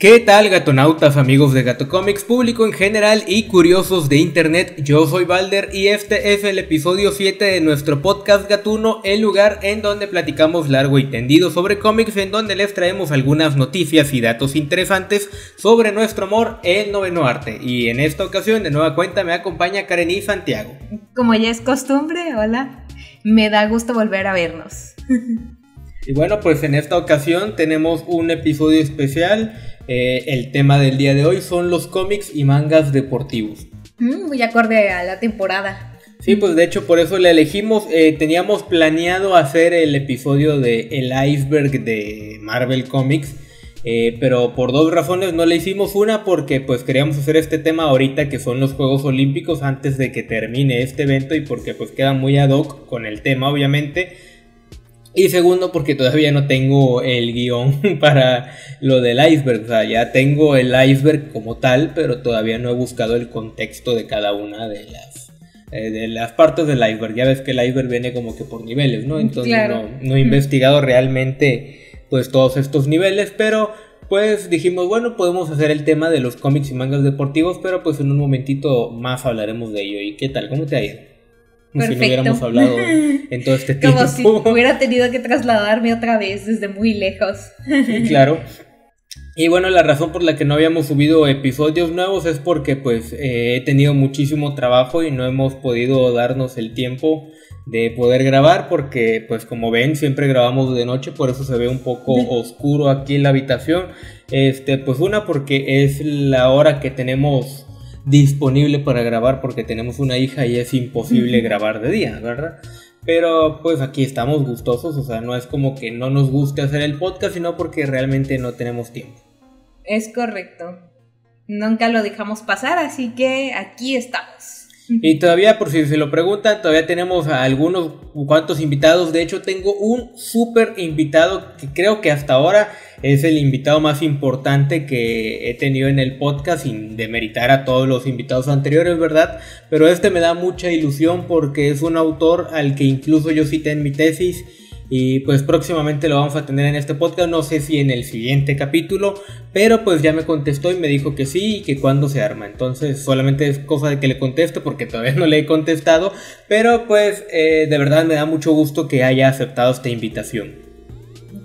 ¿Qué tal gatonautas, amigos de Gato Comics, público en general y curiosos de internet? Yo soy Balder y este es el episodio 7 de nuestro podcast Gatuno, el lugar en donde platicamos largo y tendido sobre cómics, en donde les traemos algunas noticias y datos interesantes sobre nuestro amor, el noveno arte. Y en esta ocasión, de nueva cuenta, me acompaña Karen y Santiago. Como ya es costumbre, hola, me da gusto volver a vernos. Y bueno, pues en esta ocasión tenemos un episodio especial eh, el tema del día de hoy son los cómics y mangas deportivos. Mm, muy acorde a la temporada. Sí, pues de hecho por eso le elegimos. Eh, teníamos planeado hacer el episodio de El Iceberg de Marvel Comics. Eh, pero por dos razones no le hicimos una porque pues queríamos hacer este tema ahorita que son los Juegos Olímpicos antes de que termine este evento y porque pues queda muy ad hoc con el tema obviamente y segundo, porque todavía no tengo el guion para lo del iceberg. O sea, ya tengo el iceberg como tal, pero todavía no he buscado el contexto de cada una de las, eh, de las partes del iceberg. Ya ves que el iceberg viene como que por niveles, ¿no? Entonces no, he investigado realmente pues todos estos niveles, pero pues dijimos, bueno, podemos hacer el tema de los cómics y mangas deportivos, pero pues en un momentito más hablaremos de ello. ¿Y qué tal? ¿Cómo te ha ido? Como si no hubiéramos hablado en todo este tiempo. Como si hubiera tenido que trasladarme otra vez desde muy lejos. Sí, claro. Y bueno, la razón por la que no habíamos subido episodios nuevos es porque pues eh, he tenido muchísimo trabajo y no hemos podido darnos el tiempo de poder grabar porque pues como ven siempre grabamos de noche, por eso se ve un poco oscuro aquí en la habitación. Este, pues una porque es la hora que tenemos disponible para grabar porque tenemos una hija y es imposible grabar de día, ¿verdad? Pero pues aquí estamos gustosos, o sea, no es como que no nos guste hacer el podcast, sino porque realmente no tenemos tiempo. Es correcto. Nunca lo dejamos pasar, así que aquí estamos. Y todavía, por si se lo preguntan, todavía tenemos a algunos cuantos invitados. De hecho, tengo un súper invitado que creo que hasta ahora es el invitado más importante que he tenido en el podcast, sin demeritar a todos los invitados anteriores, ¿verdad? Pero este me da mucha ilusión porque es un autor al que incluso yo cité en mi tesis y pues próximamente lo vamos a tener en este podcast, no sé si en el siguiente capítulo, pero pues ya me contestó y me dijo que sí y que cuando se arma. Entonces solamente es cosa de que le conteste porque todavía no le he contestado, pero pues eh, de verdad me da mucho gusto que haya aceptado esta invitación.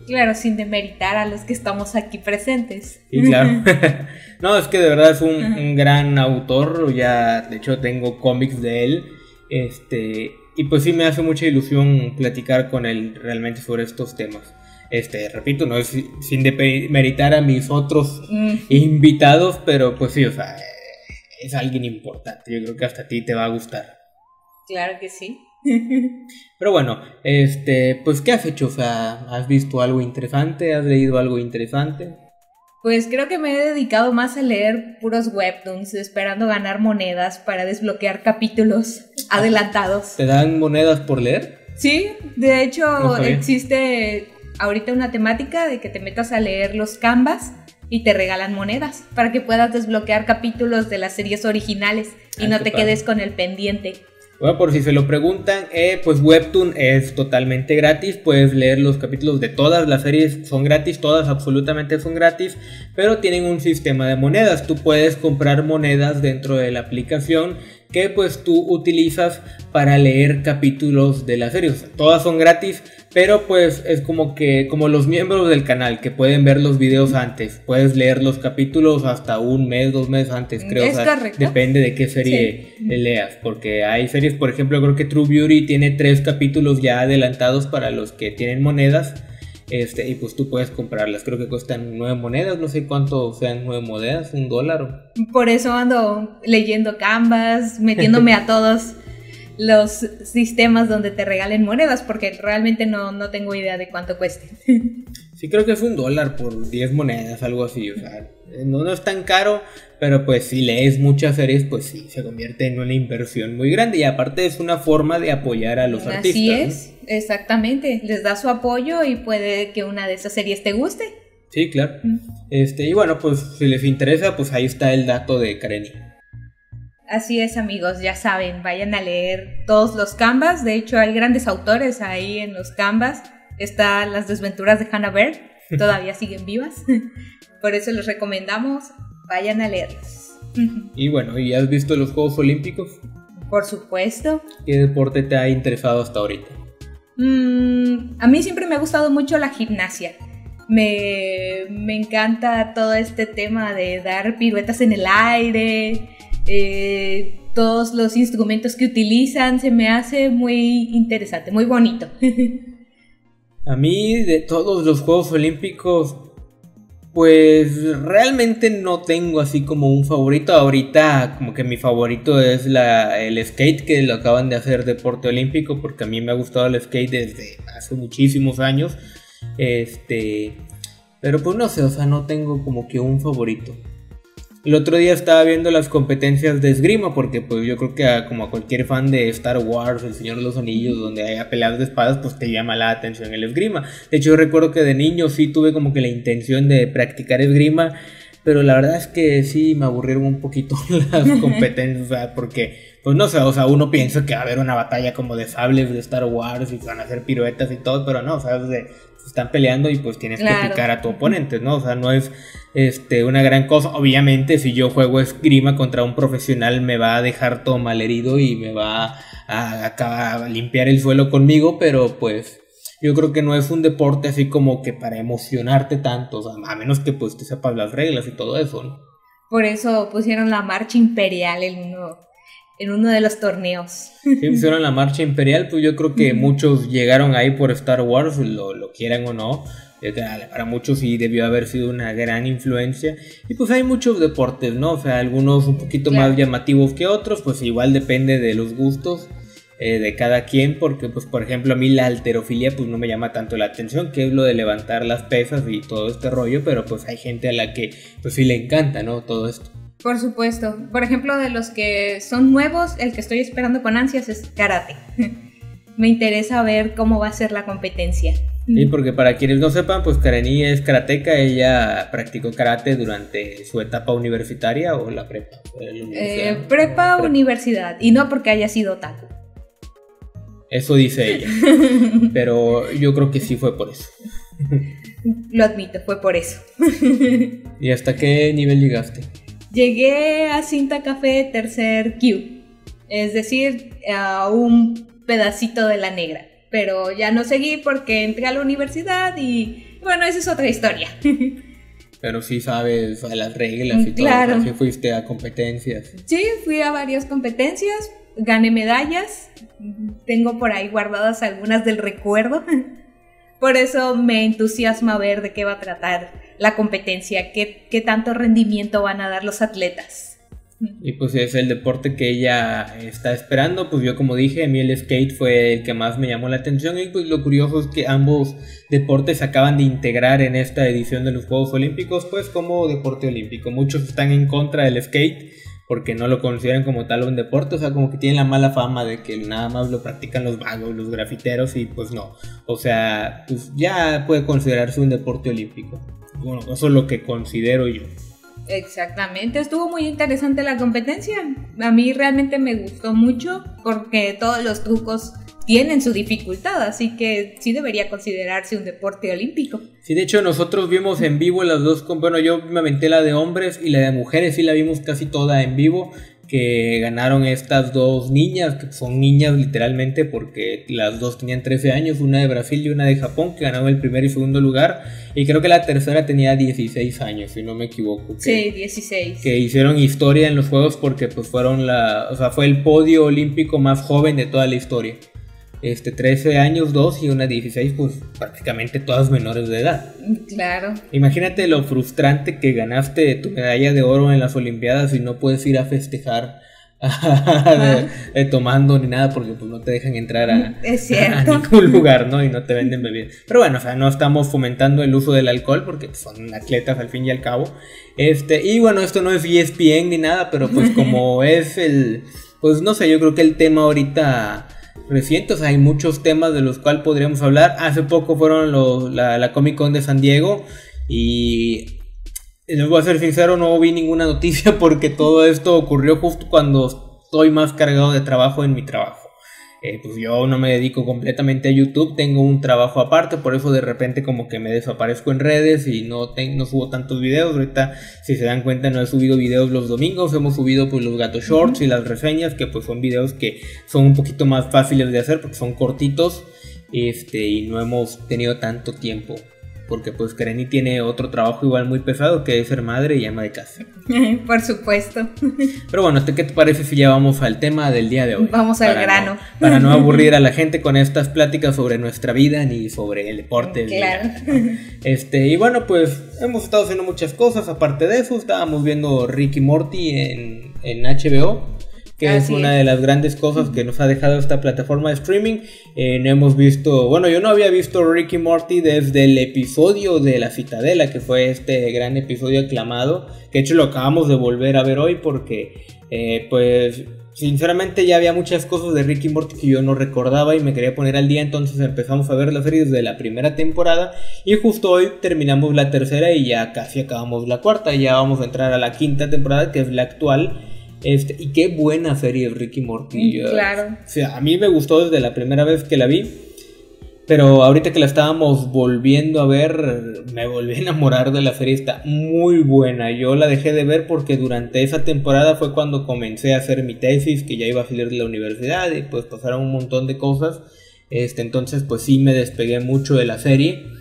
Claro, sin demeritar a los que estamos aquí presentes. Sí, claro. no, es que de verdad es un, un gran autor, ya de hecho tengo cómics de él. Este, y pues sí me hace mucha ilusión platicar con él realmente sobre estos temas. Este, repito, no es sin demeritar a mis otros invitados, pero pues sí, o sea, es alguien importante. Yo creo que hasta a ti te va a gustar. Claro que sí. Pero bueno, este, pues ¿qué has hecho? O sea, ¿has visto algo interesante? ¿Has leído algo interesante? Pues creo que me he dedicado más a leer puros webtoons, esperando ganar monedas para desbloquear capítulos adelantados. ¿Te dan monedas por leer? Sí, de hecho existe ahorita una temática de que te metas a leer los canvas y te regalan monedas para que puedas desbloquear capítulos de las series originales y ah, no te quedes con el pendiente. Bueno, por si se lo preguntan, eh, pues Webtoon es totalmente gratis, puedes leer los capítulos de todas las series, son gratis, todas absolutamente son gratis, pero tienen un sistema de monedas, tú puedes comprar monedas dentro de la aplicación que pues tú utilizas para leer capítulos de la serie, todas son gratis, pero pues es como que, como los miembros del canal que pueden ver los videos antes, puedes leer los capítulos hasta un mes, dos meses antes, creo. Es Depende de qué serie leas, porque hay series, por ejemplo, creo que True Beauty tiene tres capítulos ya adelantados para los que tienen monedas. Este, y pues tú puedes comprarlas, creo que cuestan nueve monedas, no sé cuánto sean nueve monedas, un dólar. Por eso ando leyendo Canvas, metiéndome a todos los sistemas donde te regalen monedas, porque realmente no, no tengo idea de cuánto cueste. Sí, creo que es un dólar por 10 monedas, algo así. O sea, no, es tan caro, pero pues si lees muchas series, pues sí, se convierte en una inversión muy grande. Y aparte es una forma de apoyar a los artistas. Así es, exactamente. Les da su apoyo y puede que una de esas series te guste. Sí, claro. Este, y bueno, pues si les interesa, pues ahí está el dato de Kareni. Así es, amigos, ya saben, vayan a leer todos los canvas. De hecho, hay grandes autores ahí en los canvas. Está Las desventuras de Hannah Bear, todavía siguen vivas. Por eso les recomendamos, vayan a leerlos. Y bueno, ¿y has visto los Juegos Olímpicos? Por supuesto. ¿Qué deporte te ha interesado hasta ahorita? Mm, a mí siempre me ha gustado mucho la gimnasia. Me, encanta todo este tema de dar piruetas en el aire, eh, todos los instrumentos que utilizan, se me hace muy interesante, muy bonito. A mí de todos los Juegos Olímpicos pues realmente no tengo así como un favorito. Ahorita como que mi favorito es la, el skate que lo acaban de hacer deporte olímpico porque a mí me ha gustado el skate desde hace muchísimos años. Este, pero pues no sé, o sea, no tengo como que un favorito. El otro día estaba viendo las competencias de esgrima, porque pues yo creo que como a cualquier fan de Star Wars, El Señor de los Anillos, donde haya peleas de espadas, pues te llama la atención el esgrima. De hecho yo recuerdo que de niño sí tuve como que la intención de practicar esgrima, pero la verdad es que sí me aburrieron un poquito las competencias, porque pues no sé, o sea, uno piensa que va a haber una batalla como de sables de Star Wars y van a hacer piruetas y todo, pero no, o sea, están peleando y pues tienes que picar a tu oponente, ¿no? O sea, no es este, una gran cosa. Obviamente, si yo juego esgrima contra un profesional, me va a dejar todo mal herido y me va a, a, limpiar el suelo conmigo, pero pues yo creo que no es un deporte así como que para emocionarte tanto, o sea, a menos que pues te sepas las reglas y todo eso, ¿no? Por eso pusieron la marcha imperial en uno, en uno de los torneos. Sí, pusieron la marcha imperial, pues yo creo que muchos llegaron ahí por Star Wars, lo, lo quieran o no para muchos sí debió haber sido una gran influencia. Y pues hay muchos deportes, ¿no? O sea, algunos un poquito más llamativos que otros, pues igual depende de los gustos eh, de cada quien, porque pues por ejemplo a mí la alterofilia pues no me llama tanto la atención, que es lo de levantar las pesas y todo este rollo, pero pues hay gente a la que pues sí le encanta, ¿no? Todo esto. Por supuesto. Por ejemplo, de los que son nuevos, el que estoy esperando con ansias es karate. me interesa ver cómo va a ser la competencia. Y porque para quienes no sepan, pues Kareni es karateca, ella practicó karate durante su etapa universitaria o la prepa. Eh, prepa, universidad, y no porque haya sido taco. Eso dice ella, pero yo creo que sí fue por eso. Lo admito, fue por eso. ¿Y hasta qué nivel llegaste? Llegué a cinta café tercer Q, es decir, a un pedacito de la negra pero ya no seguí porque entré a la universidad y bueno, esa es otra historia. Pero sí sabes las reglas y claro. todo. Sí fuiste a competencias. Sí, fui a varias competencias, gané medallas, tengo por ahí guardadas algunas del recuerdo. Por eso me entusiasma ver de qué va a tratar la competencia, qué, qué tanto rendimiento van a dar los atletas. Y pues es el deporte que ella está esperando. Pues yo como dije, a mí el skate fue el que más me llamó la atención. Y pues lo curioso es que ambos deportes acaban de integrar en esta edición de los Juegos Olímpicos, pues como deporte olímpico. Muchos están en contra del skate porque no lo consideran como tal un deporte, o sea, como que tienen la mala fama de que nada más lo practican los vagos, los grafiteros y pues no, o sea, pues ya puede considerarse un deporte olímpico. Bueno, eso es lo que considero yo. Exactamente, estuvo muy interesante la competencia. A mí realmente me gustó mucho porque todos los trucos tienen su dificultad, así que sí debería considerarse un deporte olímpico. Sí, de hecho nosotros vimos en vivo las dos, bueno, yo me aventé la de hombres y la de mujeres, sí la vimos casi toda en vivo que ganaron estas dos niñas, que son niñas literalmente porque las dos tenían 13 años, una de Brasil y una de Japón, que ganaron el primer y segundo lugar, y creo que la tercera tenía 16 años, si no me equivoco. sí, 16. Que hicieron historia en los Juegos porque pues fueron la, o sea, fue el podio olímpico más joven de toda la historia este, 13 años, 2 y una 16, pues prácticamente todas menores de edad. Claro. Imagínate lo frustrante que ganaste tu medalla de oro en las Olimpiadas y no puedes ir a festejar tomando ni nada porque pues no te dejan entrar a, ningún lugar, ¿no? Y no te venden bebidas. Pero bueno, o sea, no estamos fomentando el uso del alcohol porque son atletas al fin y al cabo. Este, y bueno, esto no es ESPN ni nada, pero pues como es el, pues no sé, yo creo que el tema ahorita recientes. Hay muchos temas de los cuales podríamos hablar. Hace poco fueron los, la, Comic Con de San Diego y les voy a ser sincero, no vi ninguna noticia porque todo esto ocurrió justo cuando estoy más cargado de trabajo en mi trabajo. Eh, pues yo no me dedico completamente a YouTube, tengo un trabajo aparte, por eso de repente como que me desaparezco en redes y no, no subo tantos videos. Ahorita, si se dan cuenta, no he subido videos los domingos, hemos subido pues los gatos shorts y las reseñas, que pues son videos que son un poquito más fáciles de hacer porque son cortitos este, y no hemos tenido tanto tiempo porque pues Kareni tiene otro trabajo igual muy pesado que es ser madre y ama de casa. Por supuesto. Pero bueno, ¿qué te parece si ya vamos al tema del día de hoy? Vamos al grano. para no aburrir a la gente con estas pláticas sobre nuestra vida ni sobre el deporte. Claro. Este, y bueno, pues hemos estado haciendo muchas cosas. Aparte de eso, estábamos viendo Ricky Morty en, en HBO que es una de las grandes cosas que nos ha dejado esta plataforma de streaming. Eh, no hemos visto, bueno, yo no había visto Ricky Morty desde el episodio de La Citadela, que fue este gran episodio aclamado, que de hecho lo acabamos de volver a ver hoy porque, eh, pues, sinceramente ya había muchas cosas de Ricky Morty que yo no recordaba y me quería poner al día, entonces empezamos a ver la serie desde la primera temporada y justo hoy terminamos la tercera y ya casi acabamos la cuarta, ya vamos a entrar a la quinta temporada que es la actual este, y qué buena serie Ricky Morty. Mm, claro. O sea, a mí me gustó desde la primera vez que la vi. Pero ahorita que la estábamos volviendo a ver, me volví a enamorar de la serie. Está muy buena. Yo la dejé de ver porque durante esa temporada fue cuando comencé a hacer mi tesis, que ya iba a salir de la universidad y pues pasaron un montón de cosas. Este, entonces pues sí me despegué mucho de la serie.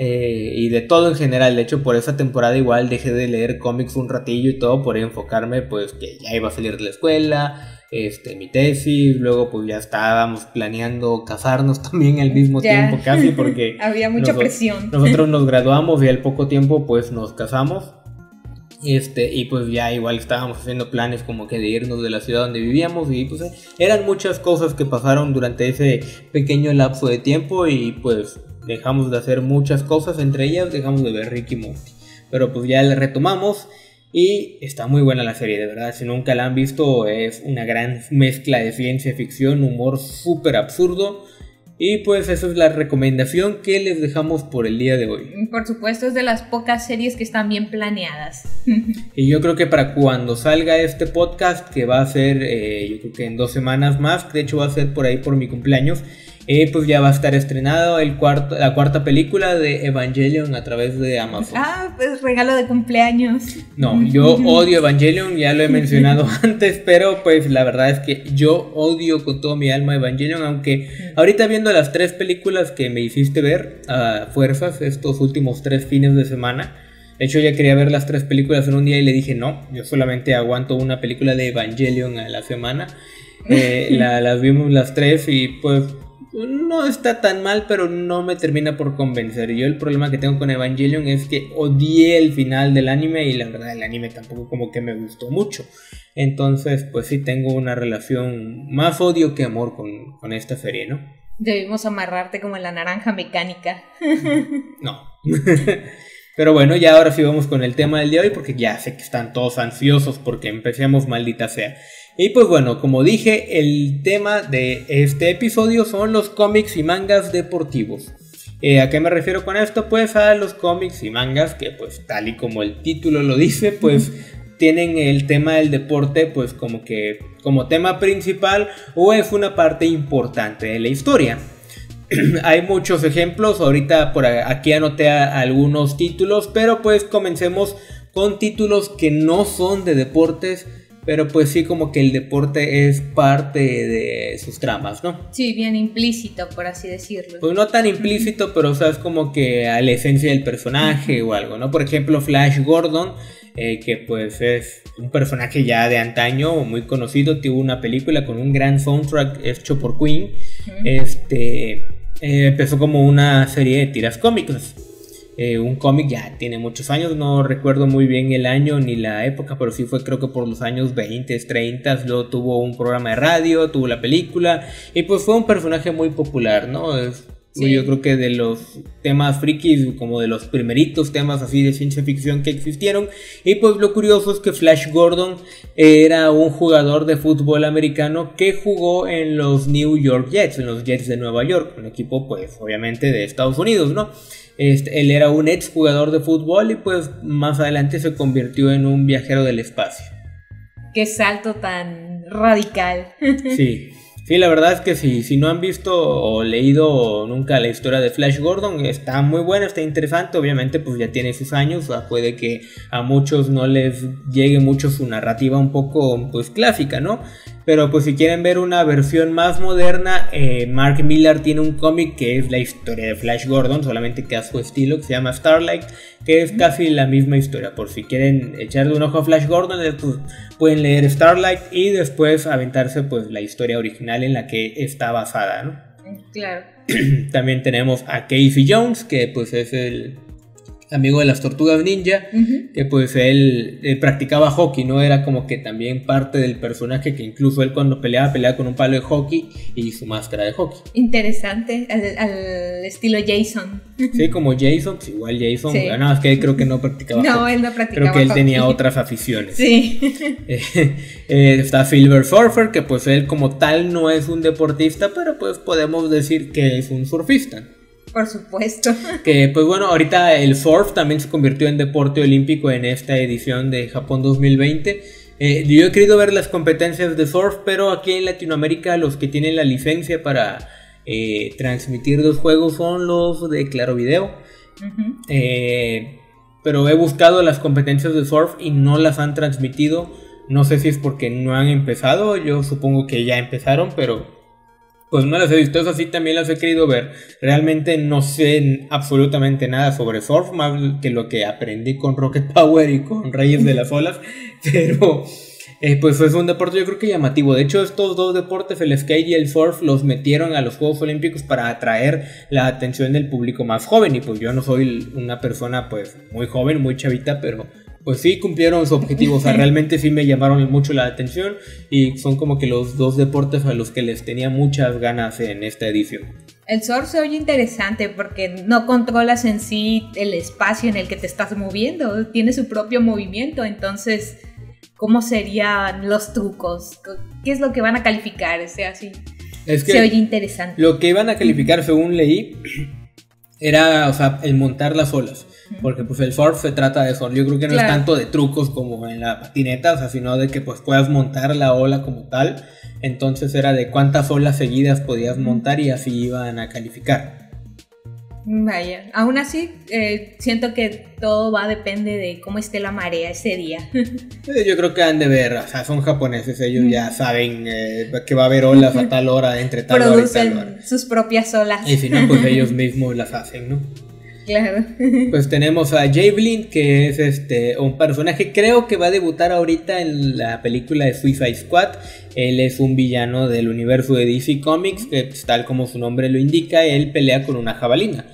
Eh, y de todo en general. De hecho, por esa temporada igual dejé de leer cómics un ratillo y todo por enfocarme, pues que ya iba a salir de la escuela, este, mi tesis, luego pues ya estábamos planeando casarnos también al mismo tiempo casi porque... Había mucha presión. Nosotros nos graduamos y al poco tiempo pues nos casamos. Este, y pues ya igual estábamos haciendo planes como que de irnos de la ciudad donde vivíamos y pues eran muchas cosas que pasaron durante ese pequeño lapso de tiempo y pues dejamos de hacer muchas cosas, entre ellas dejamos de ver Ricky Morty. Pero pues ya le retomamos y está muy buena la serie, de verdad. Si nunca la han visto, es una gran mezcla de ciencia ficción, humor súper absurdo. Y pues esa es la recomendación que les dejamos por el día de hoy. Por supuesto, es de las pocas series que están bien planeadas. y yo creo que para cuando salga este podcast, que va a ser, eh, yo creo que en dos semanas más, de hecho va a ser por ahí por mi cumpleaños, eh, pues ya va a estar estrenado el cuarto, la cuarta película de Evangelion a través de Amazon. Ah, pues regalo de cumpleaños. No, yo odio Evangelion, ya lo he mencionado antes, pero pues la verdad es que yo odio con todo mi alma Evangelion, aunque ahorita viendo las tres películas que me hiciste ver a fuerzas estos últimos tres fines de semana, de hecho ya quería ver las tres películas en un día y le dije no, yo solamente aguanto una película de Evangelion a la semana. Eh, las vimos las tres y pues no está tan mal, pero no me termina por convencer. Yo el problema que tengo con Evangelion es que odié el final del anime y la verdad el anime tampoco como que me gustó mucho. Entonces, pues sí tengo una relación más odio que amor con, con esta serie, ¿no? Debimos amarrarte como en la naranja mecánica. no. Pero bueno, ya ahora sí vamos con el tema del día de hoy porque ya sé que están todos ansiosos porque empecemos maldita sea. Y pues bueno, como dije, el tema de este episodio son los cómics y mangas deportivos. Eh, ¿A qué me refiero con esto? Pues a los cómics y mangas que pues tal y como el título lo dice, pues tienen el tema del deporte pues como que como tema principal o es una parte importante de la historia. Hay muchos ejemplos, ahorita por aquí anoté algunos títulos, pero pues comencemos con títulos que no son de deportes, pero pues sí como que el deporte es parte de sus tramas, ¿no? Sí, bien implícito, por así decirlo. Pues no tan implícito, pero o sea, es como que a la esencia del personaje o algo, ¿no? Por ejemplo, Flash Gordon, eh, que pues es un personaje ya de antaño, muy conocido, tuvo una película con un gran soundtrack hecho por Queen, este, eh, empezó como una serie de tiras cómicas. Eh, un cómic ya tiene muchos años, no recuerdo muy bien el año ni la época, pero sí fue creo que por los años 20, 30, luego tuvo un programa de radio, tuvo la película y pues fue un personaje muy popular, ¿no? Es, Yo creo que de los temas frikis, como de los primeritos temas así de ciencia ficción que existieron. Y pues lo curioso es que Flash Gordon era un jugador de fútbol americano que jugó en los New York Jets, en los Jets de Nueva York, un equipo pues obviamente de Estados Unidos, ¿no? Este, él era un ex jugador de fútbol y pues más adelante se convirtió en un viajero del espacio. Qué salto tan radical. Sí. Sí, la verdad es que si, si no han visto o leído nunca la historia de Flash Gordon, está muy buena, está interesante, obviamente pues ya tiene sus años, puede que a muchos no les llegue mucho su narrativa un poco pues clásica, ¿no? Pero pues si quieren ver una versión más moderna, eh, Mark Millar tiene un cómic que es la historia de Flash Gordon, solamente que a su estilo, que se llama Starlight, que es casi la misma historia. Por si quieren echarle un ojo a Flash Gordon, eh, pues, pueden leer Starlight y después aventarse pues la historia original en la que está basada, ¿no? Claro. También tenemos a Casey Jones, que pues es el amigo de las tortugas ninja, que pues él, practicaba hockey, ¿no? Era como que también parte del personaje que incluso él cuando peleaba, peleaba con un palo de hockey y su máscara de hockey. Interesante, al, estilo Jason. Sí, como Jason, pues igual Jason, sí. no, es que él creo que no practicaba No, él no practicaba Creo que él tenía otras aficiones. Sí. Eh, está Silver Surfer, que pues él como tal no es un deportista, pero pues podemos decir que es un surfista. Por supuesto. Que pues bueno, ahorita el surf también se convirtió en deporte olímpico en esta edición de Japón 2020. Eh, yo he querido ver las competencias de surf, pero aquí en Latinoamérica los que tienen la licencia para eh, transmitir los juegos son los de Claro Video. Eh, pero he buscado las competencias de surf y no las han transmitido. No sé si es porque no han empezado, yo supongo que ya empezaron, pero pues no las he visto, eso sí también las he querido ver. Realmente no sé absolutamente nada sobre surf, más que lo que aprendí con Rocket Power y con Reyes de las Olas, pero eh, pues es un deporte yo creo que llamativo. De hecho, estos dos deportes, el skate y el surf, los metieron a los Juegos Olímpicos para atraer la atención del público más joven. Y pues yo no soy una persona pues muy joven, muy chavita, pero pues sí cumplieron su objetivo, o sea, realmente sí me llamaron mucho la atención y son como que los dos deportes a los que les tenía muchas ganas en esta edición. El surf se oye interesante porque no controlas en sí el espacio en el que te estás moviendo, tiene su propio movimiento, entonces, ¿cómo serían los trucos? ¿Qué es lo que van a calificar? O sea, sí, se oye interesante. Lo que iban a calificar, según leí, era, o sea, el montar las olas. Porque pues el surf se trata de eso. Yo creo que no es tanto de trucos como en la patineta, o sea, sino de que pues puedas montar la ola como tal. Entonces era de cuántas olas seguidas podías montar y así iban a calificar. Vaya, aún así eh, siento que todo va depende de cómo esté la marea ese día. Yo creo que han de ver, o sea, son japoneses, ellos ya saben eh, que va a haber olas a tal hora, entre tal hora y tal hora. sus propias olas. Y si no, pues ellos mismos las hacen, ¿no? Claro. Pues tenemos a Javelin, que es este un personaje, creo que va a debutar ahorita en la película de Suicide Squad. Él es un villano del universo de DC Comics, que pues, tal como su nombre lo indica, él pelea con una jabalina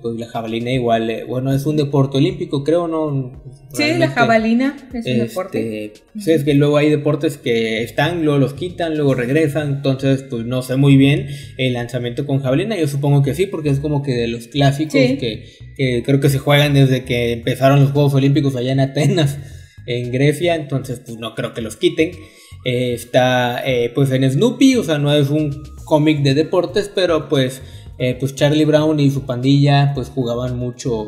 pues la jabalina igual, eh, bueno, es un deporte olímpico, creo, ¿no? Sí, la jabalina es un deporte. Este, pues es que luego hay deportes que están, luego los quitan, luego regresan, entonces pues no sé muy bien el lanzamiento con jabalina, yo supongo que sí, porque es como que de los clásicos que, creo que se juegan desde que empezaron los Juegos Olímpicos allá en Atenas, en Grecia, entonces pues no creo que los quiten. Eh, está eh, pues en Snoopy, o sea, no es un cómic de deportes, pero pues eh, pues Charlie Brown y su pandilla pues jugaban mucho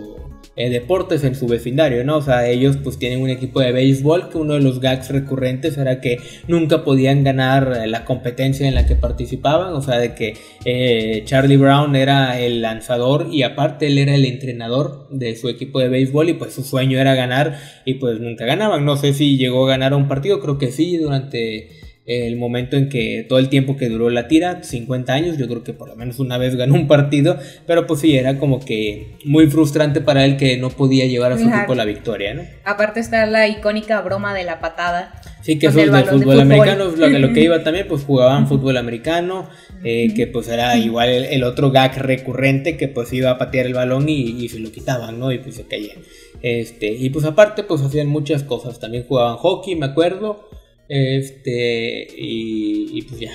eh, deportes en su vecindario, ¿no? O sea, ellos pues tienen un equipo de béisbol que uno de los gags recurrentes era que nunca podían ganar eh, la competencia en la que participaban, o sea, de que Charlie Brown era el lanzador y aparte él era el entrenador de su equipo de béisbol y pues su sueño era ganar y pues nunca ganaban, no sé si llegó a ganar un partido, creo que sí, durante el momento en que todo el tiempo que duró la tira, 50 años, yo creo que por lo menos una vez ganó un partido, pero pues sí, era como que muy frustrante para él que no podía llevar a su equipo la victoria, ¿no? Aparte está la icónica broma de la patada. Sí, que eso es de fútbol, americano, lo, lo que iba también, pues jugaban fútbol americano, eh, que pues era igual el, otro gag recurrente que pues iba a patear el balón y, se lo quitaban, ¿no? Y pues se caían. Este, y pues aparte pues hacían muchas cosas, también jugaban hockey, me acuerdo. Este, y, pues ya.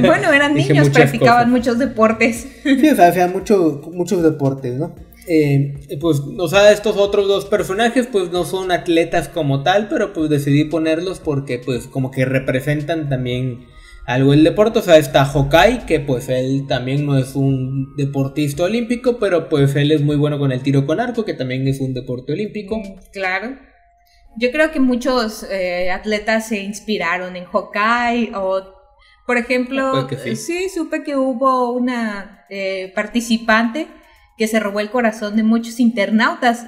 Bueno, eran niños, practicaban muchos deportes. Sí, o sea, hacían mucho, muchos deportes, ¿no? Eh, pues, o sea, estos otros dos personajes, pues no son atletas como tal, pero pues decidí ponerlos porque, pues, como que representan también algo el deporte. O sea, está Hokai, que pues él también no es un deportista olímpico, pero pues él es muy bueno con el tiro con arco, que también es un deporte olímpico. Claro. Yo creo que muchos eh, atletas se inspiraron en Hawkeye o Por ejemplo, sí. supe que hubo una eh, participante que se robó el corazón de muchos internautas.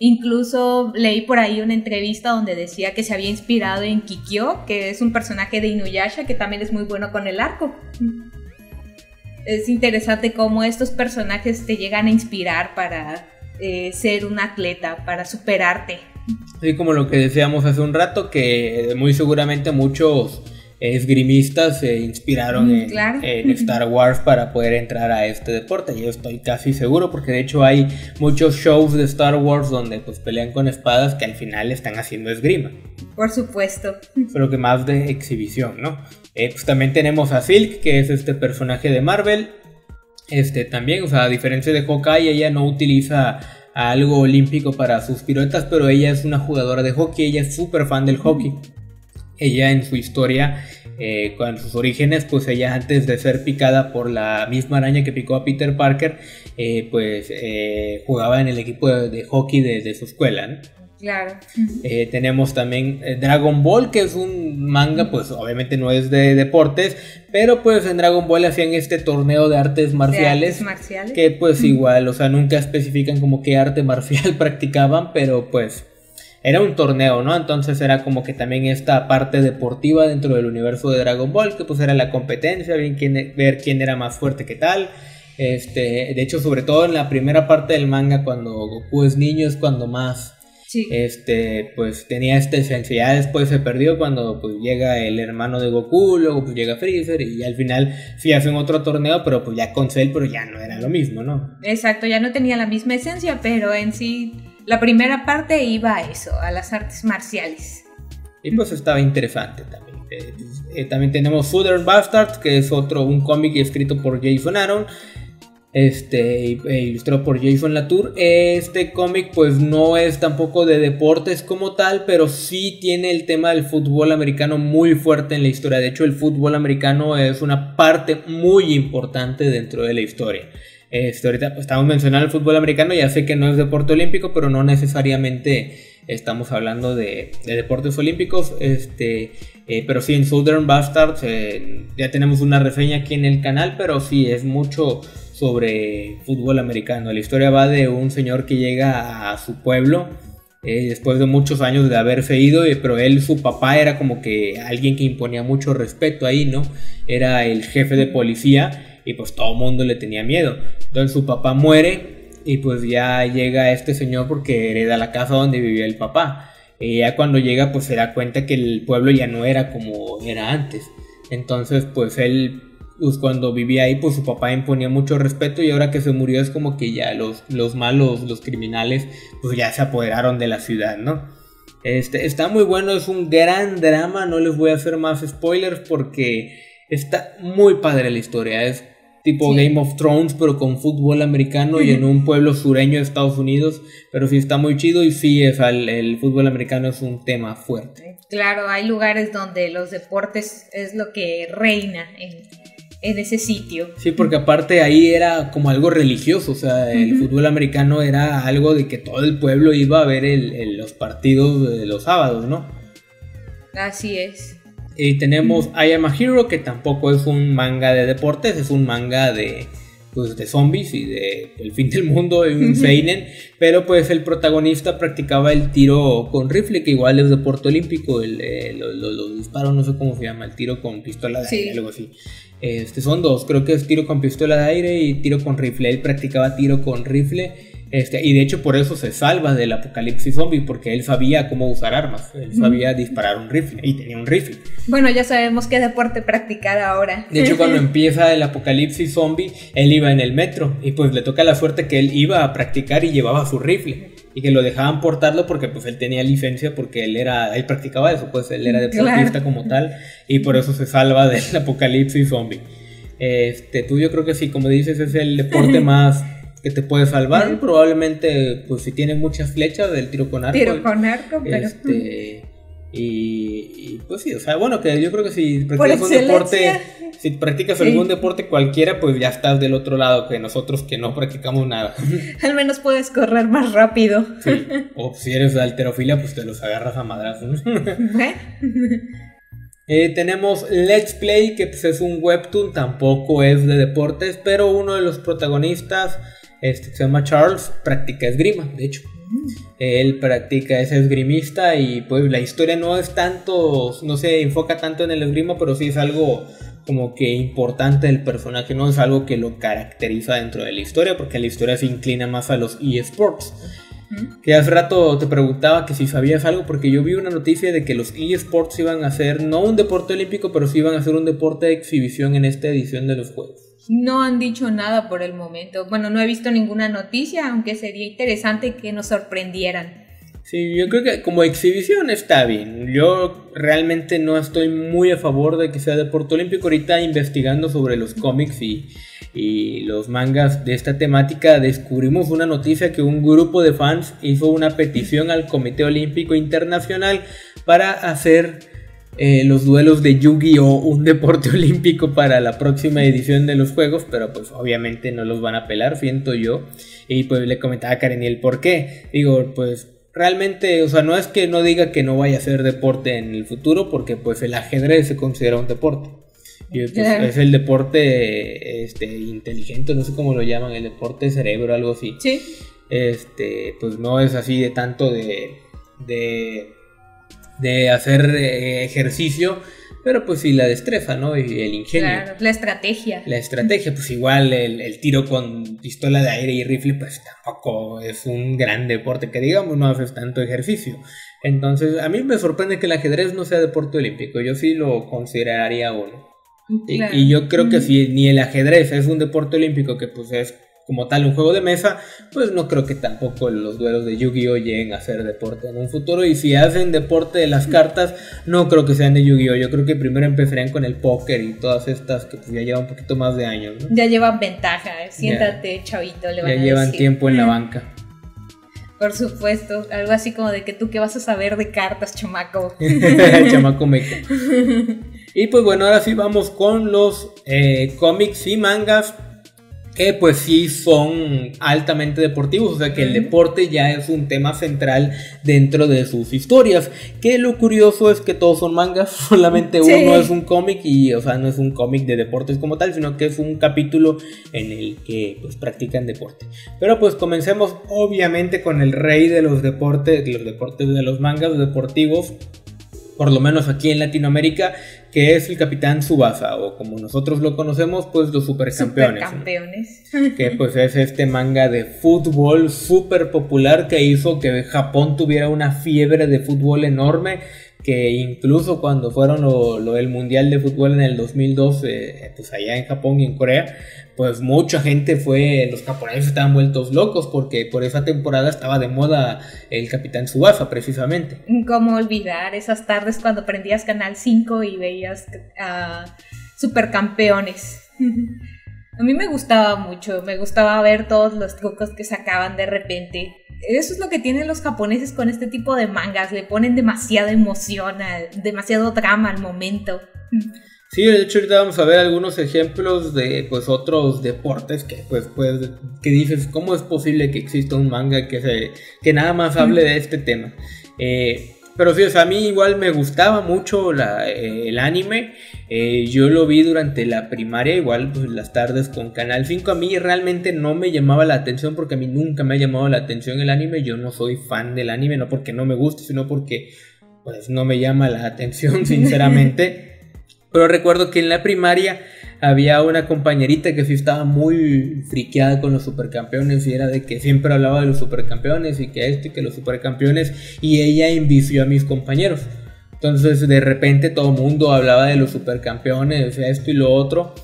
Incluso leí por ahí una entrevista donde decía que se había inspirado en Kikyo, que es un personaje de Inuyasha que también es muy bueno con el arco. Es interesante cómo estos personajes te llegan a inspirar para eh, ser un atleta, para superarte. Sí, como lo que decíamos hace un rato, que muy seguramente muchos esgrimistas se inspiraron mm, en, Star Wars para poder entrar a este deporte. Yo estoy casi seguro porque de hecho hay muchos shows de Star Wars donde pues pelean con espadas que al final están haciendo esgrima. Por supuesto. Pero que más de exhibición, ¿no? Eh, pues también tenemos a Silk, que es este personaje de Marvel. Este también, o sea, a diferencia de Hawkeye, ella no utiliza algo olímpico para sus piruetas, pero ella es una jugadora de hockey, ella es súper fan del hockey. Ella en su historia, eh, con sus orígenes, pues ella antes de ser picada por la misma araña que picó a Peter Parker, eh, pues eh, jugaba en el equipo de, hockey de, su escuela. Claro. tenemos también Dragon Ball, que es un manga, pues obviamente no es de deportes, pero pues en Dragon Ball hacían este torneo de artes marciales. marciales. Que pues igual, o sea, nunca especifican como qué arte marcial practicaban, pero pues era un torneo, ¿no? Entonces era como que también esta parte deportiva dentro del universo de Dragon Ball, que pues era la competencia, ver quién, ver quién era más fuerte que tal. Este, de hecho, sobre todo en la primera parte del manga, cuando Goku es niño, es cuando más este, pues tenía esta esencia. Ya después se perdió cuando pues llega el hermano de Goku, luego pues llega Freezer y al final sí hacen otro torneo, pero pues ya con Cell, pero ya no era lo mismo, ¿no? Exacto, ya no tenía la misma esencia, pero en sí la primera parte iba a eso, a las artes marciales. Y pues estaba interesante también. Eh, eh, también tenemos Southern Bastards, que es otro, un cómic escrito por Jason Aaron. Este, e ilustrado por Jason Latour. Este cómic pues no es tampoco de deportes como tal, pero sí tiene el tema del fútbol americano muy fuerte en la historia. De hecho, el fútbol americano es una parte muy importante dentro de la historia. Este, ahorita pues, estamos mencionando el fútbol americano, ya sé que no es deporte olímpico, pero no necesariamente estamos hablando de, deportes olímpicos. Este, eh, pero sí, en Southern Bastards eh, ya tenemos una reseña aquí en el canal, pero sí, es mucho sobre fútbol americano. La historia va de un señor que llega a su pueblo. Eh, después de muchos años de haberse ido, pero él, su papá, era como que alguien que imponía mucho respeto ahí, ¿no? Era el jefe de policía y pues todo el mundo le tenía miedo. Entonces su papá muere y pues ya llega este señor porque hereda la casa donde vivía el papá. Y ya cuando llega pues se da cuenta que el pueblo ya no era como era antes. Entonces pues él pues cuando vivía ahí pues su papá imponía mucho respeto y ahora que se murió es como que ya los, los malos, los criminales pues ya se apoderaron de la ciudad, ¿no? Este, está muy bueno, es un gran drama, no les voy a hacer más spoilers porque está muy padre la historia, es tipo Game of Thrones, pero con fútbol americano y en un pueblo sureño de Estados Unidos. Pero sí está muy chido y sí, es, el, fútbol americano es un tema fuerte. Claro, hay lugares donde los deportes es lo que reina en, ese sitio. Sí, porque aparte ahí era como algo religioso, o sea, el fútbol americano era algo de que todo el pueblo iba a ver los partidos de los sábados, ¿no? Así es. Y tenemos I Am a Hero, que tampoco es un manga de deportes, es un manga de, pues, de zombies y de el fin del mundo, un seinen, pero pues el protagonista practicaba el tiro con rifle, que igual es deporte olímpico, el, eh, los disparos, no sé cómo se llama, el tiro con pistola de aire, algo así. Este, son dos, creo que es tiro con pistola de aire y tiro con rifle. Él practicaba tiro con rifle este, y de hecho por eso se salva del apocalipsis zombie, porque él sabía cómo usar armas, él sabía disparar un rifle y tenía un rifle. Bueno, ya sabemos qué deporte practicar ahora. De hecho, cuando empieza el apocalipsis zombie, él iba en el metro y pues le toca la suerte que él iba a practicar y llevaba su rifle y que lo dejaban portarlo porque pues él tenía licencia porque él era él practicaba eso, pues él era deportista como tal y por eso se salva del apocalipsis zombie. Este, tú yo creo que sí, como dices, es el deporte más que te puede salvar. Probablemente, pues si tienes muchas flechas del tiro con arco. Tiro con arco, pero. Este, y, pues sí, o sea, bueno, que yo creo que si practicas un deporte, si practicas algún deporte cualquiera, pues ya estás del otro lado que nosotros que no practicamos nada. Al menos puedes correr más rápido. O si eres de alterofilia, pues te los agarras a madrazos. Eh, tenemos Let's Play, que pues, es un webtoon, tampoco es de deportes, pero uno de los protagonistas, este, se llama Charles, practica esgrima, de hecho. Él practica, es esgrimista y pues la historia no es tanto, no se enfoca tanto en el esgrima, pero sí es algo como que importante del personaje, no es algo que lo caracteriza dentro de la historia, porque la historia se inclina más a los eSports. Que hace rato te preguntaba que si sabías algo, porque yo vi una noticia de que los eSports iban a ser no un deporte olímpico, pero sí iban a ser un deporte de exhibición en esta edición de los Juegos. No han dicho nada por el momento. Bueno, no he visto ninguna noticia, aunque sería interesante que nos sorprendieran. Sí, yo creo que como exhibición está bien. Yo realmente no estoy muy a favor de que sea deporte olímpico. Ahorita investigando sobre los cómics y, los mangas de esta temática, descubrimos una noticia que un grupo de fans hizo una petición al Comité Olímpico Internacional para hacer eh, los duelos de Yu-Gi-Oh! un deporte olímpico para la próxima edición de los Juegos, pero pues obviamente no los van a pelar, siento yo. Y pues le comentaba a Karen el por qué. Digo, pues realmente, o sea, no es que no diga que no vaya a ser deporte en el futuro, porque pues el ajedrez se considera un deporte. Y pues, es el deporte este, inteligente, no sé cómo lo llaman, el deporte cerebro, algo así. Sí. Este, pues no es así de tanto de, de, de hacer eh, ejercicio, pero pues sí, la destreza, ¿no? Y el ingenio. Claro, la estrategia. La estrategia, pues igual el, tiro con pistola de aire y rifle, pues tampoco es un gran deporte que digamos, no haces tanto ejercicio. Entonces, a mí me sorprende que el ajedrez no sea deporte olímpico, yo sí lo consideraría uno. Y, y, yo creo que si ni el ajedrez es un deporte olímpico, que pues es como tal un juego de mesa, pues no creo que tampoco los duelos de Yu-Gi-Oh lleguen a ser deporte en un futuro. Y si hacen deporte de las cartas, no creo que sean de Yu-Gi-Oh. Yo creo que primero empezarían con el póker y todas estas que pues, ya llevan un poquito más de años. Ya llevan ventaja, ¿eh? siéntate, chavito. Le ya llevan tiempo en la banca. Por supuesto, algo así como de que tú qué vas a saber de cartas, chamaco. chamaco meco. Y pues bueno, ahora sí vamos con los eh, cómics y mangas que pues sí son altamente deportivos, o sea que el deporte ya es un tema central dentro de sus historias. Que lo curioso es que todos son mangas, solamente uno es un cómic y, o sea, no es un cómic de deportes como tal, sino que es un capítulo en el que pues practican deporte. Pero pues comencemos obviamente con el rey de los deportes, de los deportes de los mangas deportivos, por lo menos aquí en Latinoamérica, que es el Capitán Subasa, o como nosotros lo conocemos, pues los supercampeones. Supercampeones. Que pues es este manga de fútbol súper popular que hizo que Japón tuviera una fiebre de fútbol enorme que incluso cuando fueron lo, del Mundial de Fútbol en el 2012, pues allá en Japón y en Corea, pues mucha gente fue, los japoneses estaban vueltos locos porque por esa temporada estaba de moda el Capitán Subasa precisamente. ¿Cómo olvidar esas tardes cuando prendías Canal 5 y veías a supercampeones? A mí me gustaba mucho, me gustaba ver todos los trucos que sacaban de repente. Eso es lo que tienen los japoneses con este tipo de mangas, le ponen demasiada emoción, demasiado drama al momento. Sí, de hecho ahorita vamos a ver algunos ejemplos de pues otros deportes que pues, pues que dices cómo es posible que exista un manga que se que nada más hable de este tema. Eh, pero sí, o sea, a mí igual me gustaba mucho eh, el anime. Eh, yo lo vi durante la primaria, igual pues, las tardes con Canal 5. A mí realmente no me llamaba la atención porque a mí nunca me ha llamado la atención el anime. Yo no soy fan del anime, no porque no me guste, sino porque pues no me llama la atención, sinceramente. Pero recuerdo que en la primaria había una compañerita que sí estaba muy friqueada con los supercampeones y era de que siempre hablaba de los supercampeones y que esto y que los supercampeones y ella envició a mis compañeros. Entonces de repente todo el mundo hablaba de los supercampeones, esto y lo otro.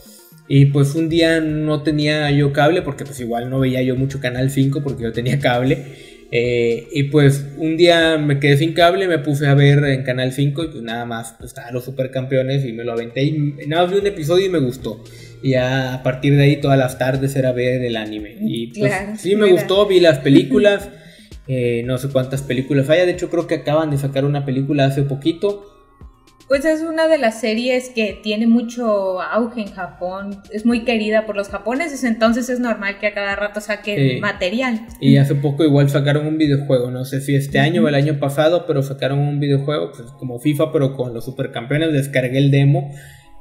Y pues un día no tenía yo cable porque pues igual no veía yo mucho Canal 5 porque yo tenía cable. Eh, y pues un día me quedé sin cable, me puse a ver en Canal 5 y pues nada más pues, estaban los supercampeones y me lo aventé y nada más vi un episodio y me gustó. Y ya a partir de ahí todas las tardes era ver el anime. Y pues sí me gustó, vi las películas, eh, no sé cuántas películas hay, de hecho creo que acaban de sacar una película hace poquito Pues es una de las series que tiene mucho auge en Japón, es muy querida por los japoneses, entonces es normal que a cada rato saquen material. Y hace poco igual sacaron un videojuego, no sé si este año o el año pasado, pero sacaron un videojuego pues, como FIFA, pero con los supercampeones, descargué el demo.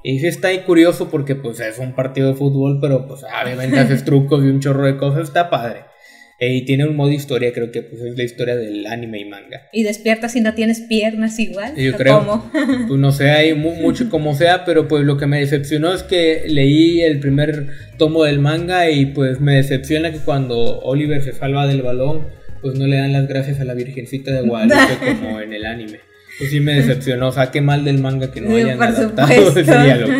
Y sí está ahí curioso porque pues es un partido de fútbol, pero pues obviamente haces trucos y un chorro de cosas, está padre. Eh, y tiene un modo historia, creo que pues, es la historia del anime y manga. Y despiertas si no tienes piernas igual. Yo creo. ¿Cómo? pues no sé, hay mucho como sea, pero pues lo que me decepcionó es que leí el primer tomo del manga y pues me decepciona que cuando Oliver se salva del balón, pues no le dan las gracias a la Virgencita de Guadalupe como en el anime. Pues sí me decepcionó, o sea, qué mal del manga que no hayan adaptado ese diálogo.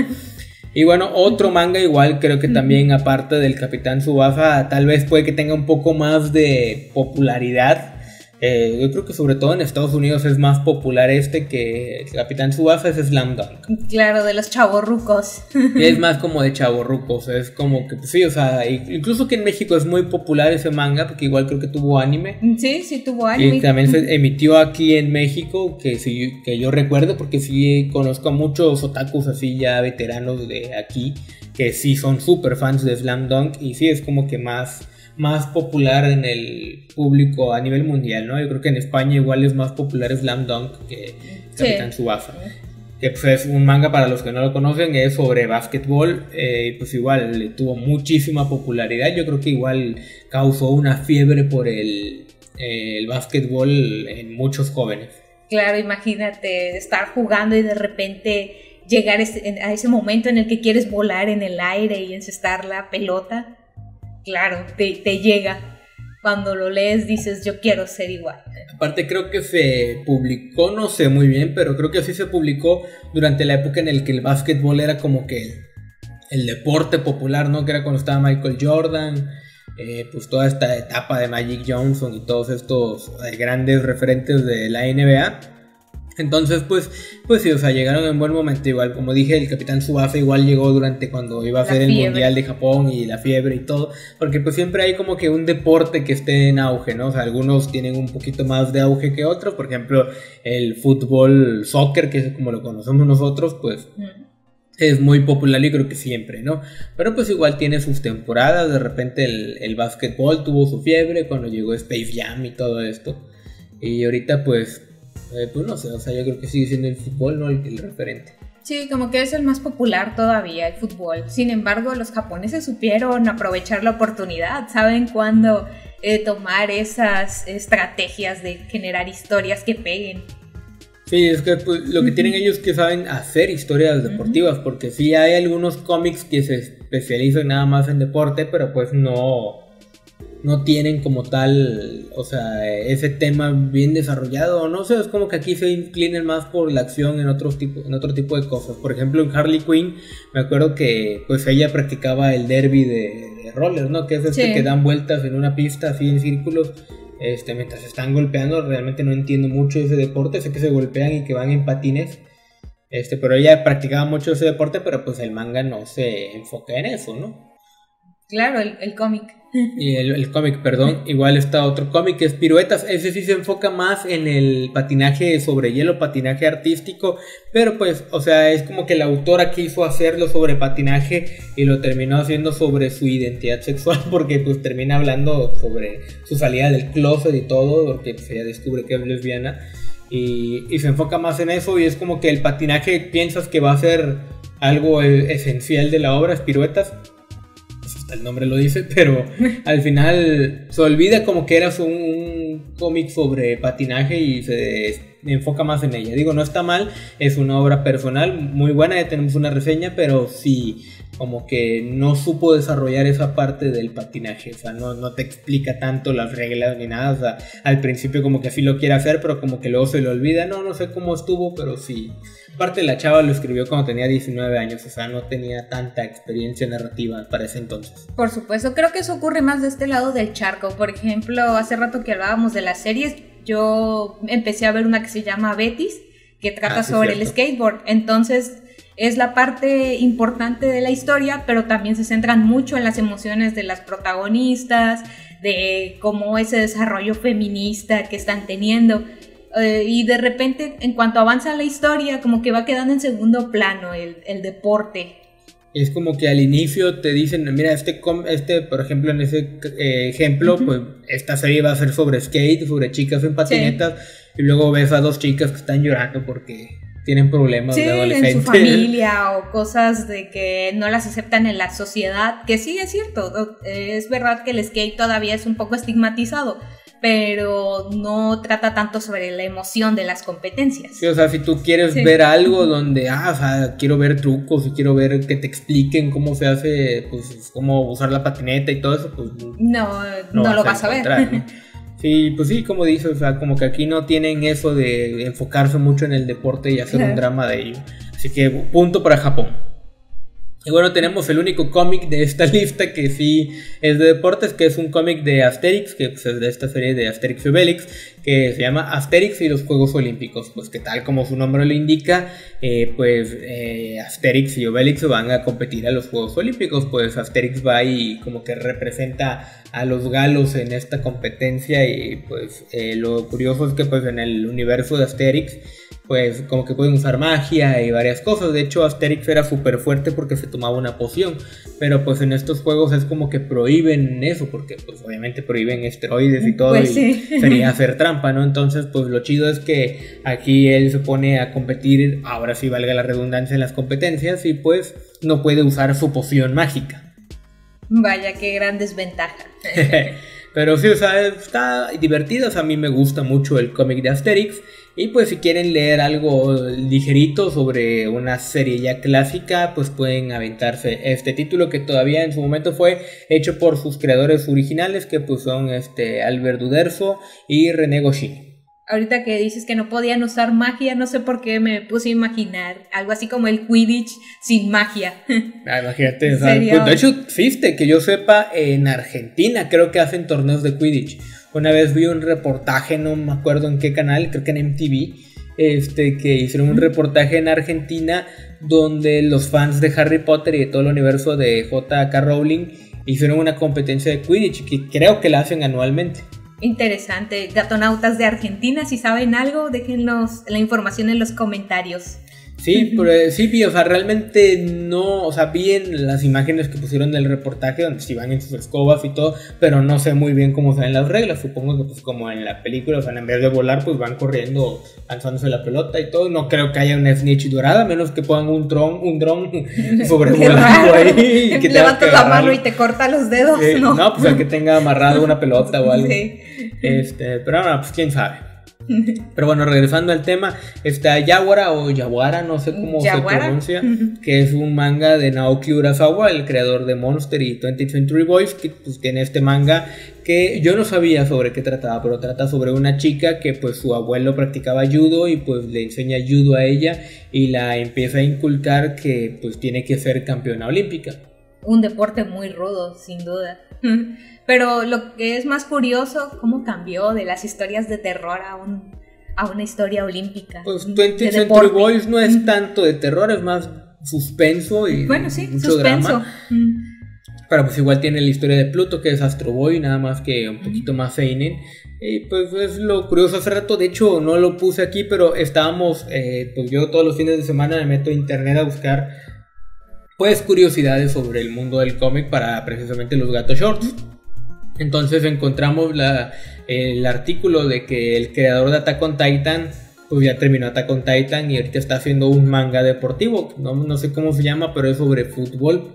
Y bueno, otro manga igual creo que también aparte del Capitán Subasa tal vez puede que tenga un poco más de popularidad eh, yo creo que sobre todo en Estados Unidos es más popular este que el Capitán Subasa es Slam Dunk. Claro, de los chavorrucos. Es más como de chavorrucos, es como que pues sí, o sea, incluso que en México es muy popular ese manga porque igual creo que tuvo anime. Sí, sí tuvo anime. Y también se emitió aquí en México, que sí, que yo recuerdo porque sí conozco a muchos otakus así ya veteranos de aquí que sí son súper fans de Slam Dunk y sí es como que más más popular en el público a nivel mundial, ¿no? Yo creo que en España igual es más popular Slam Dunk que Capitán Subasa. Que pues, es un manga para los que no lo conocen, es sobre básquetbol, eh, pues igual tuvo muchísima popularidad, yo creo que igual causó una fiebre por el, el básquetbol en muchos jóvenes. Claro, imagínate estar jugando y de repente llegar a ese momento en el que quieres volar en el aire y encestar la pelota claro, te, llega. Cuando lo lees dices, yo quiero ser igual. Aparte creo que se publicó, no sé muy bien, pero creo que sí se publicó durante la época en la que el básquetbol era como que el, deporte popular, ¿no? Que era cuando estaba Michael Jordan, eh, pues toda esta etapa de Magic Johnson y todos estos eh, grandes referentes de la NBA. Entonces, pues, pues sí, o sea, llegaron en buen momento. Igual, como dije, el Capitán Subasa igual llegó durante cuando iba a ser el Mundial de Japón y la fiebre y todo. Porque pues siempre hay como que un deporte que esté en auge, ¿no? O sea, algunos tienen un poquito más de auge que otros. Por ejemplo, el fútbol, soccer, que es como lo conocemos nosotros, pues... Es muy popular y creo que siempre, ¿no? Pero pues igual tiene sus temporadas, de repente el, el básquetbol tuvo su fiebre cuando llegó Space Jam y todo esto. Y ahorita pues eh, pues no sé, o sea, yo creo que sigue siendo el fútbol, ¿no? El, referente. Sí, como que es el más popular todavía, el fútbol. Sin embargo, los japoneses supieron aprovechar la oportunidad, saben cuándo eh, tomar esas estrategias de generar historias que peguen. Sí, es que pues, lo que tienen ellos es que saben hacer historias deportivas, porque sí hay algunos cómics que se especializan nada más en deporte, pero pues no, no tienen como tal, o sea, ese tema bien desarrollado, no sé, es como que aquí se inclinan más por la acción en otro tipo, en otro tipo de cosas. Por ejemplo, en Harley Quinn, me acuerdo que pues ella practicaba el derby de, de rollers, ¿no? Que es este que dan vueltas en una pista así en círculos. Este, mientras se están golpeando, realmente no entiendo mucho ese deporte, sé que se golpean y que van en patines, este, pero ella practicaba mucho ese deporte, pero pues el manga no se enfoca en eso, ¿no? Claro, el cómic. Y el, cómic, perdón. Igual está otro cómic es Piruetas. Ese sí se enfoca más en el patinaje sobre hielo, patinaje artístico. Pero pues, o sea, es como que la autora quiso hacerlo sobre patinaje y lo terminó haciendo sobre su identidad sexual. Porque pues termina hablando sobre su salida del closet y todo. Porque pues, ella descubre que es lesbiana. Y, y se enfoca más en eso. Y es como que el patinaje piensas que va a ser algo e, esencial de la obra, es piruetas el nombre lo dice, pero al final se olvida como que era un, cómic sobre patinaje y se enfoca más en ella. Digo, no está mal, es una obra personal muy buena, ya tenemos una reseña, pero sí, como que no supo desarrollar esa parte del patinaje, o sea, no, no te explica tanto las reglas ni nada, o sea, al principio como que así lo quiere hacer, pero como que luego se le olvida, no, no sé cómo estuvo, pero sí, Aparte la chava lo escribió cuando tenía 19 años, o sea, no tenía tanta experiencia narrativa para ese entonces. Por supuesto, creo que eso ocurre más de este lado del charco. Por ejemplo, hace rato que hablábamos de las series, yo empecé a ver una que se llama Betis, que trata ah, sobre el skateboard. Entonces, es la parte importante de la historia, pero también se centran mucho en las emociones de las protagonistas, de cómo ese desarrollo feminista que están teniendo. Eh, y de repente, en cuanto avanza la historia, como que va quedando en segundo plano el, el deporte. Es como que al inicio te dicen, mira, este, este por ejemplo, en ese eh, ejemplo, pues esta serie va a ser sobre skate, sobre chicas en patinetas, y luego ves a dos chicas que están llorando porque tienen problemas de adolescencia. en su familia o cosas de que no las aceptan en la sociedad, que sí es cierto, es verdad que el skate todavía es un poco estigmatizado, pero no trata tanto sobre la emoción de las competencias. Sí, o sea, si tú quieres ver algo donde, ah, o sea, quiero ver trucos y quiero ver que te expliquen cómo se hace, pues, cómo usar la patineta y todo eso, pues... No, no, lo vas a, ver. Sí, pues sí, como dices, o sea, como que aquí no tienen eso de enfocarse mucho en el deporte y hacer un drama de ello. Así que punto para Japón. Y bueno, tenemos el único cómic de esta lista que sí es de deportes, que es un cómic de Asterix, que pues, es de esta serie de Asterix y Obelix, que se llama Asterix y los Juegos Olímpicos. Pues que tal como su nombre lo indica, eh, pues eh, Asterix y Obelix van a competir a los Juegos Olímpicos. Pues Asterix va y como que representa a los galos en esta competencia y pues eh, lo curioso es que pues en el universo de Asterix pues como que pueden usar magia y varias cosas. De hecho, Asterix era súper fuerte porque se tomaba una poción. Pero pues en estos juegos es como que prohíben eso, porque pues obviamente prohíben esteroides y todo. Pues y sería hacer trampa, ¿no? Entonces, pues lo chido es que aquí él se pone a competir, ahora sí valga la redundancia en las competencias, y pues no puede usar su poción mágica. Vaya, qué gran desventaja. Pero sí, o sea, está divertido. O sea, a mí me gusta mucho el cómic de Asterix. Y pues si quieren leer algo ligerito sobre una serie ya clásica, pues pueden aventarse este título que todavía en su momento fue hecho por sus creadores originales, que pues son este Albert Duderso y René Goscinny ahorita que dices que no podían usar magia, no sé por qué me puse a imaginar algo así como el Quidditch sin magia. Ah, imagínate, pues, de hecho existe, que yo sepa, en Argentina creo que hacen torneos de Quidditch. Una vez vi un reportaje, no me acuerdo en qué canal, creo que en MTV, este, que hicieron un reportaje en Argentina donde los fans de Harry Potter y de todo el universo de J.K. Rowling hicieron una competencia de Quidditch que creo que la hacen anualmente. Interesante. Gatonautas de Argentina, si saben algo, déjenos la información en los comentarios. Sí, pero, sí, o sea, realmente no, o sea, vi en las imágenes que pusieron del reportaje donde se van en sus escobas y todo, pero no sé muy bien cómo se ven las reglas. Supongo que pues como en la película, o sea, en vez de volar, pues van corriendo, lanzándose la pelota y todo. No creo que haya una snitch dorada, menos que pongan un dron, un dron sobrevolando ahí. Y que Levantas la mano y te corta los dedos, ¿no? No, pues el que tenga amarrado una pelota o algo. Sí. Este, pero bueno, pues quién sabe. Pero bueno, regresando al tema, está Yawara o Yawara, no sé cómo se pronuncia, que es un manga de Naoki Urasawa, el creador de Monster y 20th Century Boys, que pues, tiene este manga que yo no sabía sobre qué trataba, pero trata sobre una chica que pues su abuelo practicaba judo y pues le enseña judo a ella y la empieza a inculcar que pues tiene que ser campeona olímpica. Un deporte muy rudo, sin duda. Pero lo que es más curioso, cómo cambió de las historias de terror a, un, a una historia olímpica. Pues 20 Century Boys no es tanto de terror, es más suspenso y bueno, sí, mucho suspenso. drama. Pero pues igual tiene la historia de Pluto, que es Astro Boy, nada más que un poquito más Seinen. Y pues es lo curioso hace rato, de hecho no lo puse aquí, pero estábamos, eh, pues yo todos los fines de semana me meto a internet a buscar pues curiosidades sobre el mundo del cómic para precisamente los gatos shorts. Entonces encontramos el artículo de que el creador de Attack on Titan pues ya terminó Attack on Titan y ahorita está haciendo un manga deportivo, no, sé cómo se llama, pero es sobre fútbol.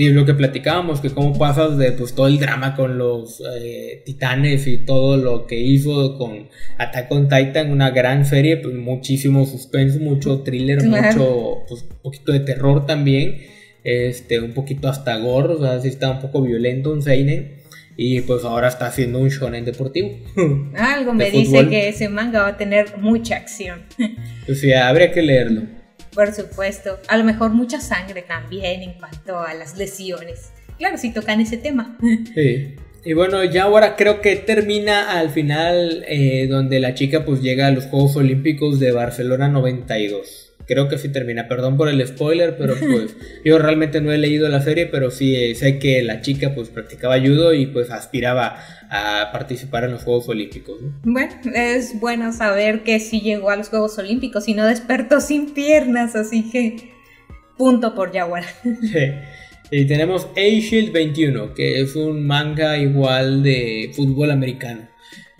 Y lo que platicábamos, que cómo pasas de pues, todo el drama con los eh, titanes y todo lo que hizo con Attack on Titan, una gran serie, pues muchísimo suspenso, mucho thriller, mucho, pues un poquito de terror también, este, un poquito hasta gore, o sea, sí está un poco violento un seinen. Y pues ahora está haciendo un shonen deportivo. Algo me dice que ese manga va a tener mucha acción. Pues sí, habría que leerlo. Por supuesto. A lo mejor mucha sangre también en cuanto a las lesiones. Claro, si tocan ese tema. Sí. Y bueno, ya ahora creo que termina al final eh, donde la chica pues llega a los Juegos Olímpicos de Barcelona 92 creo que sí termina. Perdón por el spoiler, pero pues yo realmente no he leído la serie, pero sí eh, sé que la chica pues practicaba judo y pues aspiraba a participar en los Juegos Olímpicos. Bueno, es bueno saber que sí llegó a los Juegos Olímpicos y no despertó sin piernas, así que punto por Jaguar. Sí. Y tenemos A-Shield 21, que es un manga igual de fútbol americano.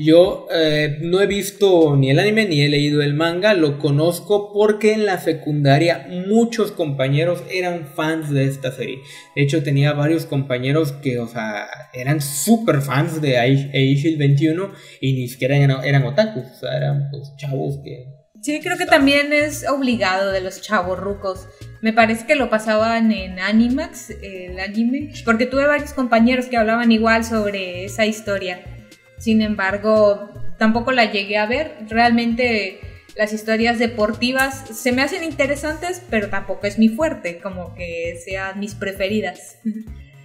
Yo eh, no he visto ni el anime ni he leído el manga, lo conozco porque en la secundaria muchos compañeros eran fans de esta serie. De hecho, tenía varios compañeros que, o sea, eran súper fans de Aishil 21 y ni siquiera eran, eran otakus, o sea, eran pues, chavos que... Sí, creo que también es obligado de los chavos rucos. Me parece que lo pasaban en Animax, el anime, porque tuve varios compañeros que hablaban igual sobre esa historia. Sin embargo, tampoco la llegué a ver. Realmente las historias deportivas se me hacen interesantes, pero tampoco es mi fuerte, como que sean mis preferidas.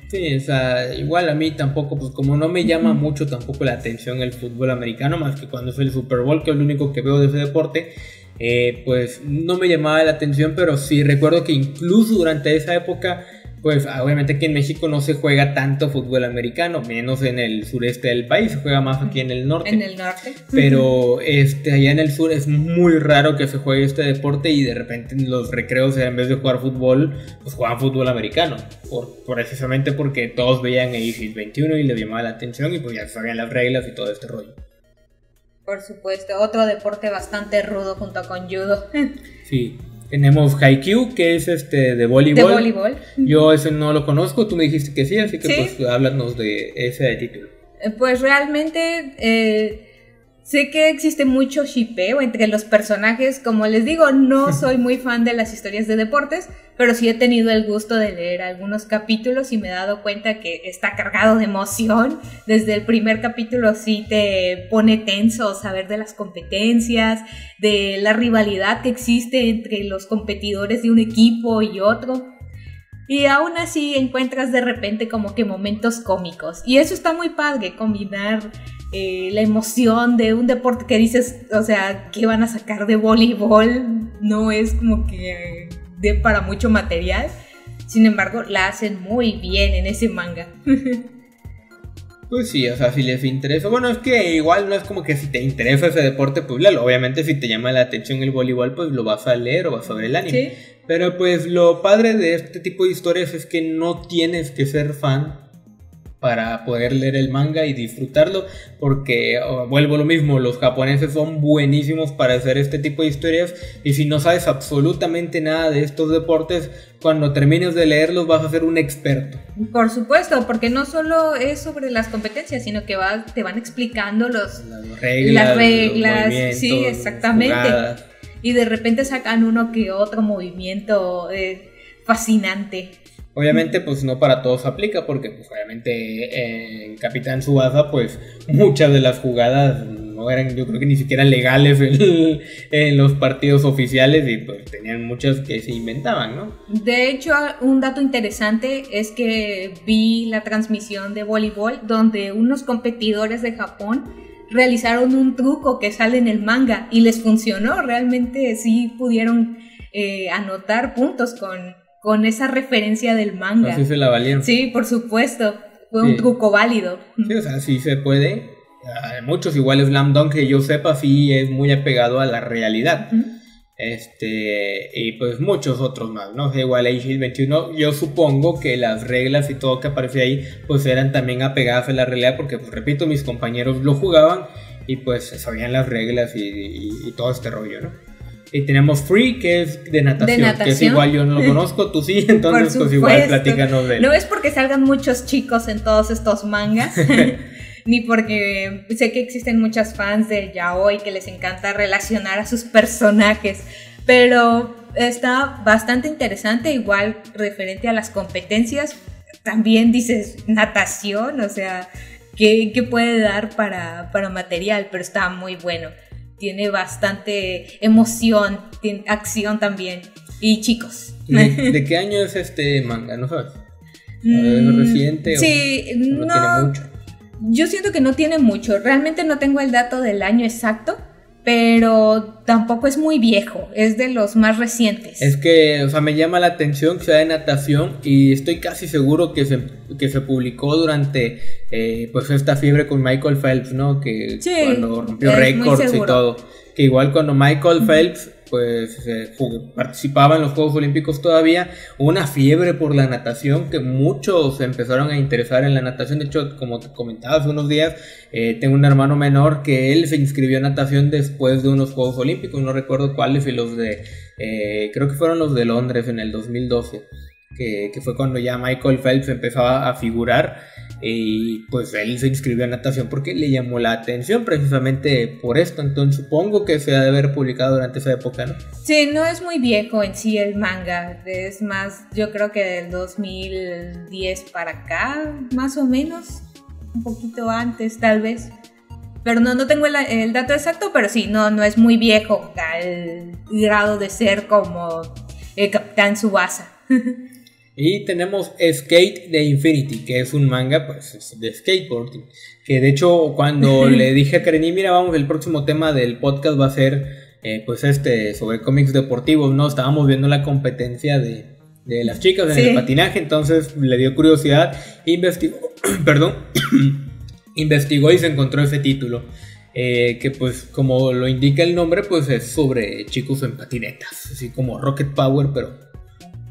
Sí, o sea, igual a mí tampoco, pues como no me llama mucho tampoco la atención el fútbol americano, más que cuando es el Super Bowl, que es lo único que veo de ese deporte, eh, pues no me llamaba la atención, pero sí recuerdo que incluso durante esa época pues obviamente aquí en México no se juega tanto fútbol americano, menos en el sureste del país, se juega más aquí en el norte. En el norte. Pero este, allá en el sur es muy raro que se juegue este deporte y de repente en los recreos en vez de jugar fútbol, pues juegan fútbol americano. Por, precisamente porque todos veían el 21 y le llamaba la atención y pues ya sabían las reglas y todo este rollo. Por supuesto, otro deporte bastante rudo junto con judo. Sí. Tenemos Haikyuu, que es este de voleibol. De voleibol. Yo ese no lo conozco, tú me dijiste que sí, así que pues háblanos de ese título. Eh, pues realmente eh, Sé que existe mucho shipeo entre los personajes, como les digo, no soy muy fan de las historias de deportes, pero sí he tenido el gusto de leer algunos capítulos y me he dado cuenta que está cargado de emoción. Desde el primer capítulo sí te pone tenso saber de las competencias, de la rivalidad que existe entre los competidores de un equipo y otro. Y aún así encuentras de repente como que momentos cómicos. Y eso está muy padre, combinar eh, la emoción de un deporte que dices, o sea, que van a sacar de voleibol, no es como que de para mucho material. Sin embargo, la hacen muy bien en ese manga. Pues sí, o sea, si les interesa. Bueno, es que igual no es como que si te interesa ese deporte, pues léelo. Obviamente, si te llama la atención el voleibol, pues lo vas a leer o vas a ver el anime. Pero pues lo padre de este tipo de historias es que no tienes que ser fan para poder leer el manga y disfrutarlo, porque oh, vuelvo lo mismo, los japoneses son buenísimos para hacer este tipo de historias y si no sabes absolutamente nada de estos deportes, cuando termines de leerlos vas a ser un experto. Por supuesto, porque no solo es sobre las competencias, sino que va, te van explicando los, las reglas, las reglas sí, exactamente. Y de repente sacan uno que otro movimiento eh, fascinante. Obviamente, pues no para todos aplica, porque pues obviamente en Capitán Subasa, pues muchas de las jugadas no eran, yo creo que ni siquiera legales en, los partidos oficiales y pues tenían muchas que se inventaban, ¿no? De hecho, un dato interesante es que vi la transmisión de voleibol donde unos competidores de Japón realizaron un truco que sale en el manga y les funcionó, realmente sí pudieron eh, anotar puntos con con esa referencia del manga. Así se la valieron. Sí, por supuesto. Fue un truco válido. Sí, o sea, sí se puede. muchos, igual Slam Dunk, que yo sepa, sí es muy apegado a la realidad. Este, y pues muchos otros más, ¿no? igual Age 21, yo supongo que las reglas y todo que aparece ahí, pues eran también apegadas a la realidad, porque, pues repito, mis compañeros lo jugaban y pues sabían las reglas y todo este rollo, ¿no? Y tenemos Free, que es de natación, que es igual yo no lo conozco, tú sí, entonces pues igual platícanos de él. No es porque salgan muchos chicos en todos estos mangas, ni porque sé que existen muchas fans de yaoi que les encanta relacionar a sus personajes, pero está bastante interesante, igual referente a las competencias, también dices natación, o sea, ¿qué, qué puede dar para, para material? Pero está muy bueno tiene bastante emoción, tiene acción también. Y chicos. ¿De, qué año es este manga? ¿No sabes? ¿Es mm, reciente sí, no, tiene mucho? Yo siento que no tiene mucho. Realmente no tengo el dato del año exacto, pero tampoco es muy viejo, es de los más recientes. Es que, o sea, me llama la atención que sea de natación y estoy casi seguro que se, que se publicó durante eh, pues esta fiebre con Michael Phelps, ¿no? Que cuando rompió récords y todo. Que igual cuando Michael Phelps pues participaba en los Juegos Olímpicos todavía, una fiebre por la natación que muchos empezaron a interesar en la natación. De hecho, como te comentaba hace unos días, eh, tengo un hermano menor que él se inscribió en natación después de unos Juegos Olímpicos, no recuerdo cuáles, y los de, eh, creo que fueron los de Londres en el 2012, que, que fue cuando ya Michael Phelps empezaba a figurar. Y pues él se inscribió a natación porque le llamó la atención precisamente por esto. Entonces supongo que se ha de haber publicado durante esa época, ¿no? Sí, no es muy viejo en sí el manga. Es más, yo creo que del 2010 para acá, más o menos. Un poquito antes, tal vez. Pero no, no tengo el, dato exacto, pero sí, no, no es muy viejo al grado de ser como el Capitán Subasa. Y tenemos Skate de Infinity, que es un manga pues, de skateboarding. Que de hecho, cuando le dije a Kareni, mira, vamos, el próximo tema del podcast va a ser eh, pues este sobre cómics deportivos, ¿no? Estábamos viendo la competencia de, las chicas en el patinaje, entonces le dio curiosidad, investigó, perdón, investigó y se encontró ese título. Eh, que pues como lo indica el nombre, pues es sobre chicos en patinetas, así como Rocket Power, pero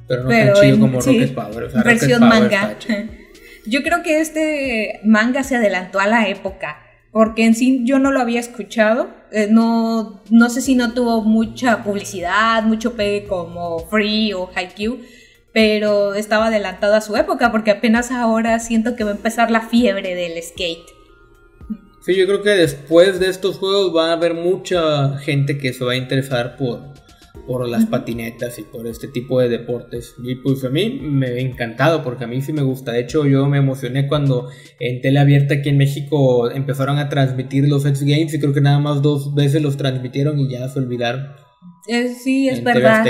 pero no tan chido como Rocket Power. versión manga. Yo creo que este manga se adelantó a la época. Porque en sí yo no lo había escuchado. Eh, no, no sé si no tuvo mucha publicidad, mucho pegue como Free o Haikyuu. Pero estaba adelantado a su época. Porque apenas ahora siento que va a empezar la fiebre del skate. Sí, yo creo que después de estos juegos va a haber mucha gente que se va a interesar por, por las patinetas y por este tipo de deportes. Y pues a mí me ha encantado porque a mí sí me gusta. De hecho, yo me emocioné cuando en tele abierta aquí en México empezaron a transmitir los X Games y creo que nada más dos veces los transmitieron y ya se olvidaron. Eh, sí, es verdad.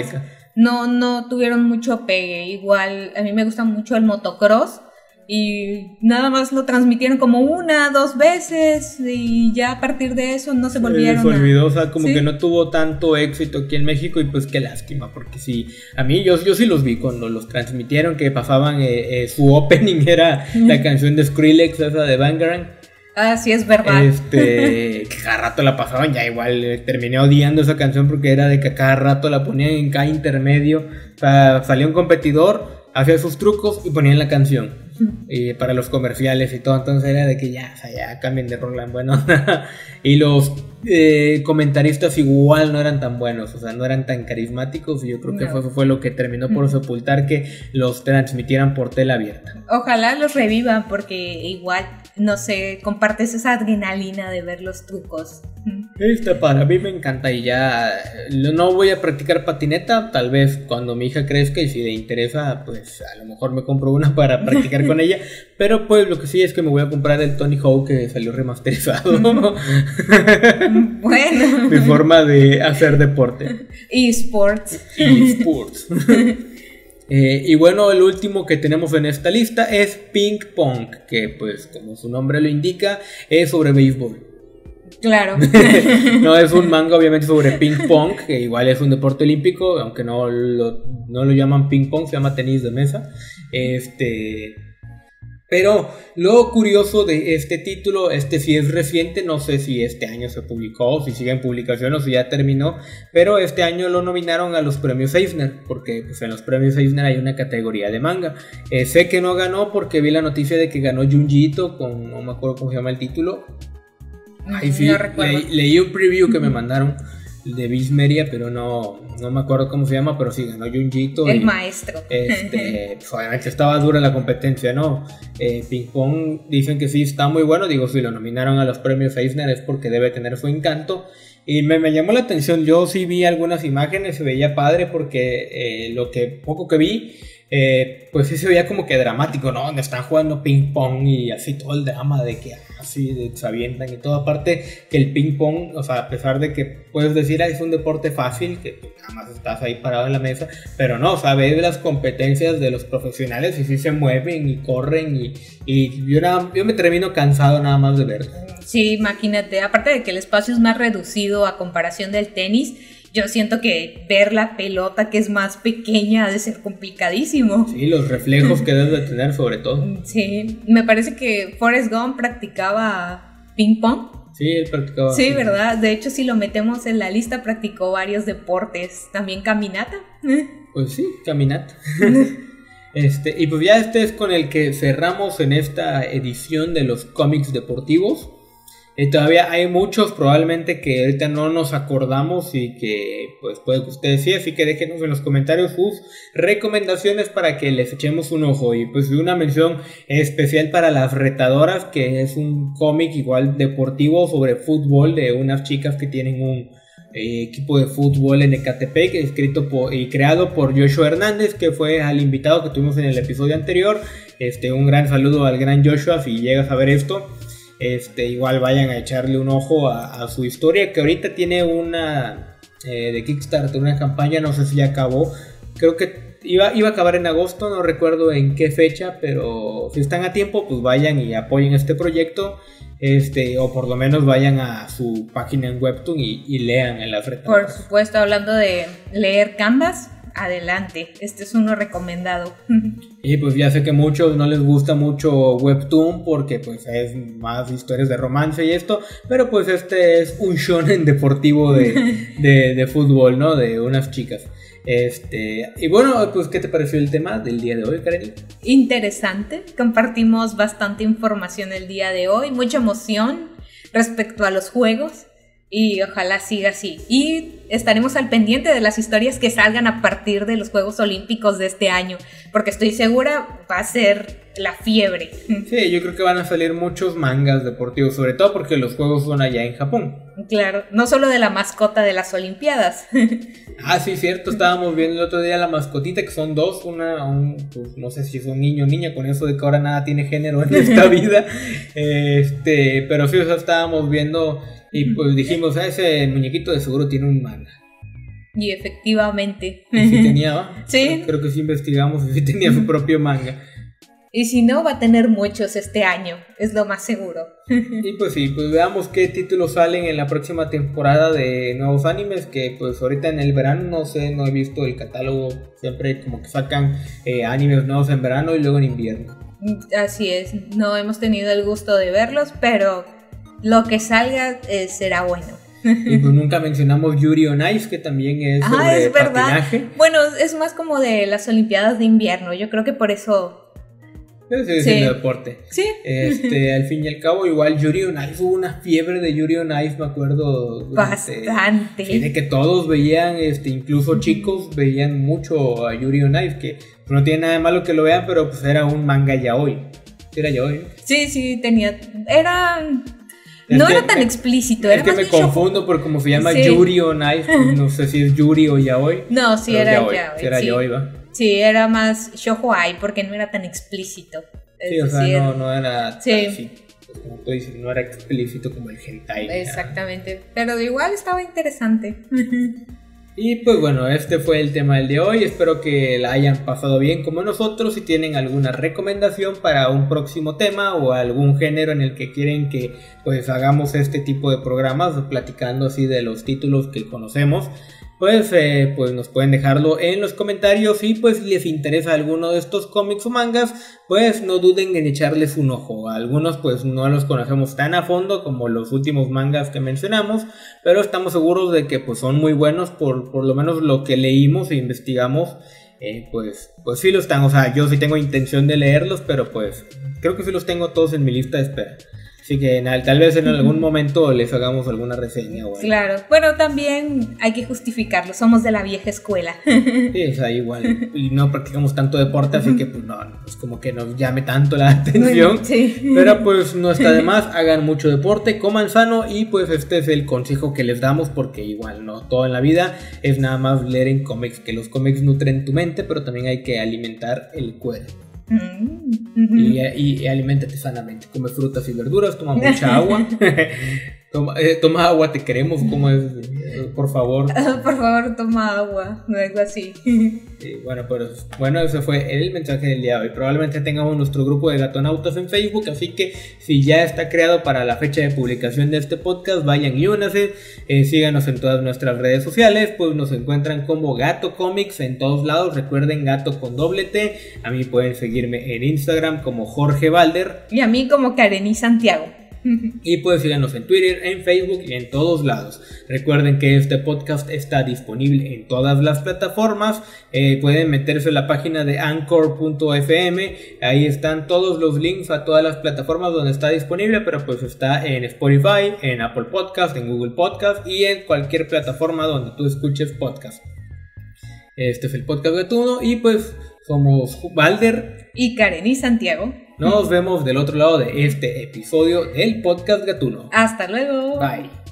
No, no tuvieron mucho pegue. Igual, a mí me gusta mucho el motocross y nada más lo transmitieron como una, dos veces y ya a partir de eso no se volvieron. Se olvidó, o sea, como que no tuvo tanto éxito aquí en México y pues qué lástima, porque sí, a mí yo, yo sí los vi cuando los transmitieron, que pasaban, eh, eh, su opening era la canción de Skrillex, esa de Bangarang. Ah, sí, es verdad. Este, que cada rato la pasaban, ya igual eh, terminé odiando esa canción porque era de que cada rato la ponían en cada intermedio. O sea, salía un competidor, hacía sus trucos y ponían la canción y para los comerciales y todo. Entonces era de que ya, o sea, ya cambien de Roland. Bueno, y los eh, comentaristas igual no eran tan buenos, o sea, no eran tan carismáticos. Y yo creo que fue, fue lo que terminó por sepultar que los transmitieran por tela abierta. Ojalá los revivan, porque igual no sé, compartes esa adrenalina de ver los trucos. Este para mí me encanta y ya no voy a practicar patineta, tal vez cuando mi hija crezca y si le interesa, pues a lo mejor me compro una para practicar con ella, pero pues lo que sí es que me voy a comprar el Tony Hawk que salió remasterizado. bueno. mi forma de hacer deporte. Esports. Esports. Eh, y bueno, el último que tenemos en esta lista es Ping Pong, que pues como su nombre lo indica, es sobre béisbol. Claro. no es un manga obviamente sobre ping pong, que igual es un deporte olímpico, aunque no lo, no lo llaman ping pong, se llama tenis de mesa. Este, pero lo curioso de este título, este sí es reciente, no sé si este año se publicó, si sigue en publicación o si ya terminó, pero este año lo nominaron a los premios Eisner, porque pues, en los premios Eisner hay una categoría de manga. Eh, sé que no ganó porque vi la noticia de que ganó Junjito con, no me acuerdo cómo se llama el título. Ahí sí, leí un preview que me mandaron de Bismeria, pero no, no me acuerdo cómo se llama, pero sí ganó Junjito. El maestro. Este, pues, obviamente estaba dura la competencia, ¿no? Eh, Ping Pong dicen que sí está muy bueno, digo, si lo nominaron a los premios Eisner es porque debe tener su encanto. Y me, me llamó la atención, yo sí vi algunas imágenes, se veía padre porque eh, lo que poco que vi, eh, pues sí se veía como que dramático, ¿no? Donde están jugando ping pong y así todo el drama de que así se avientan y todo. Aparte que el ping pong, o sea, a pesar de que puedes decir, es un deporte fácil, que nada más estás ahí parado en la mesa, pero no, o sea, ves las competencias de los profesionales y sí se mueven y corren y, y yo, yo me termino cansado nada más de ver. Sí, imagínate, aparte de que el espacio es más reducido a comparación del tenis, yo siento que ver la pelota que es más pequeña ha de ser complicadísimo. Sí, los reflejos que debes de tener sobre todo. Sí, me parece que Forrest Gump practicaba ping pong. Sí, él practicaba. Sí, ¿verdad? De hecho, si lo metemos en la lista, practicó varios deportes. También caminata. Pues sí, caminata. este, y pues ya este es con el que cerramos en esta edición de los cómics deportivos. Y todavía hay muchos probablemente que ahorita no nos acordamos y que pues puede que ustedes sí, así que déjenos en los comentarios sus recomendaciones para que les echemos un ojo. Y pues una mención especial para Las Retadoras, que es un cómic igual deportivo sobre fútbol de unas chicas que tienen un eh, equipo de fútbol en Ecatepec, escrito y creado por Joshua Hernández, que fue al invitado que tuvimos en el episodio anterior. Este, un gran saludo al gran Joshua si llegas a ver esto. Este, igual vayan a echarle un ojo a, su historia, que ahorita tiene una eh, de Kickstarter, una campaña, no sé si ya acabó. Creo que iba, iba a acabar en agosto, no recuerdo en qué fecha, pero si están a tiempo, pues vayan y apoyen este proyecto. Este, o por lo menos vayan a su página en Webtoon y, lean en la frente. Por supuesto, hablando de leer Canvas, adelante. Este es uno recomendado. Y pues ya sé que a muchos no les gusta mucho Webtoon porque pues es más historias de romance y esto, pero pues este es un shonen deportivo de, fútbol, ¿no? De unas chicas. Este, y bueno, pues ¿qué te pareció el tema del día de hoy, Karen? Interesante, compartimos bastante información el día de hoy, mucha emoción respecto a los juegos y ojalá siga así. Y estaremos al pendiente de las historias que salgan a partir de los Juegos Olímpicos de este año, porque estoy segura va a ser la fiebre. Sí, yo creo que van a salir muchos mangas deportivos, sobre todo porque los Juegos son allá en Japón. Claro, no solo de la mascota de las Olimpiadas. ah, sí, cierto, estábamos viendo el otro día la mascotita, que son dos, una, un, pues, no sé si es un niño o niña, con eso de que ahora nada tiene género en esta vida. este, pero sí, o sea, estábamos viendo y pues dijimos, ah, ese muñequito de seguro tiene un manga. Y efectivamente. ¿Y si tenía? Sí. Creo que sí investigamos y sí tenía su propio manga. Y si no, va a tener muchos este año, es lo más seguro. Y pues sí, pues veamos qué títulos salen en la próxima temporada de nuevos animes, que pues ahorita en el verano no sé, no he visto el catálogo, siempre como que sacan eh, animes nuevos en verano y luego en invierno. Así es, no hemos tenido el gusto de verlos, pero lo que salga eh, será bueno. Y pues nunca mencionamos Yuri on Ice, que también es ah, sobre es verdad. Bueno, es más como de las Olimpiadas de invierno. Yo creo que por eso. Sí, sí. deporte. Sí. Este, al fin y al cabo, igual Yuri on Ice, hubo una fiebre de Yuri on Ice, me acuerdo. Bastante. de que todos veían, este, incluso chicos veían mucho a Yuri on Ice, que no tiene nada de malo que lo vean, pero pues era un manga ya hoy. Era ya hoy. Sí, sí, tenía. Era no era tan explícito, era Es que me confundo porque como se llama Yuri o pues no sé si es Yuri o Yaoi. No, sí era Yaoi. Sí, era Yaoi, va. Sí, era más Shohoi porque no era tan explícito. sí, o sea, no, no era sí. Pues como tú dices, no era explícito como el hentai. Exactamente, pero igual estaba interesante. Y pues bueno, este fue el tema del de hoy. Espero que la hayan pasado bien como nosotros. Si tienen alguna recomendación para un próximo tema o algún género en el que quieren que pues hagamos este tipo de programas, platicando así de los títulos que conocemos, pues, eh, pues nos pueden dejarlo en los comentarios y pues si les interesa alguno de estos cómics o mangas, pues no duden en echarles un ojo. Algunos pues no los conocemos tan a fondo como los últimos mangas que mencionamos, pero estamos seguros de que pues son muy buenos por, por lo menos lo que leímos e investigamos. Eh, pues, pues sí lo están, o sea, yo sí tengo intención de leerlos, pero pues creo que sí los tengo todos en mi lista de espera. Así que tal vez en algún momento les hagamos alguna reseña. Claro, bueno, también hay que justificarlo, somos de la vieja escuela. Sí, o sea, igual, y no practicamos tanto deporte, así que pues no, es como que nos llame tanto la atención. sí. Pero pues no está de más, hagan mucho deporte, coman sano y pues este es el consejo que les damos porque igual no todo en la vida es nada más leer en cómics, que los cómics nutren tu mente, pero también hay que alimentar el cuerpo. Mm, y, y, alimentate sanamente. Come frutas y verduras, toma mucha agua. Toma, eh, toma, agua, te queremos, como es, por favor. por favor, toma agua, no es así. bueno, pues bueno, ese fue el mensaje del día de hoy. Probablemente tengamos nuestro grupo de gatonautas en Facebook, así que si ya está creado para la fecha de publicación de este podcast, vayan y únanse. Eh, síganos en todas nuestras redes sociales, pues nos encuentran como Gato Comics en todos lados. Recuerden Gato con doble T. A mí pueden seguirme en Instagram como Jorge Valder. Y a mí como Karení Santiago. Y pues síganos en Twitter, en Facebook y en todos lados. Recuerden que este podcast está disponible en todas las plataformas. Eh, pueden meterse a la página de anchor.fm. Ahí están todos los links a todas las plataformas donde está disponible. Pero pues está en Spotify, en Apple Podcast, en Google Podcast y en cualquier plataforma donde tú escuches podcast. Este es el podcast de Tuno y pues somos Valder y Karen y Santiago. Nos vemos del otro lado de este episodio del podcast Gatuno. Hasta luego. Bye.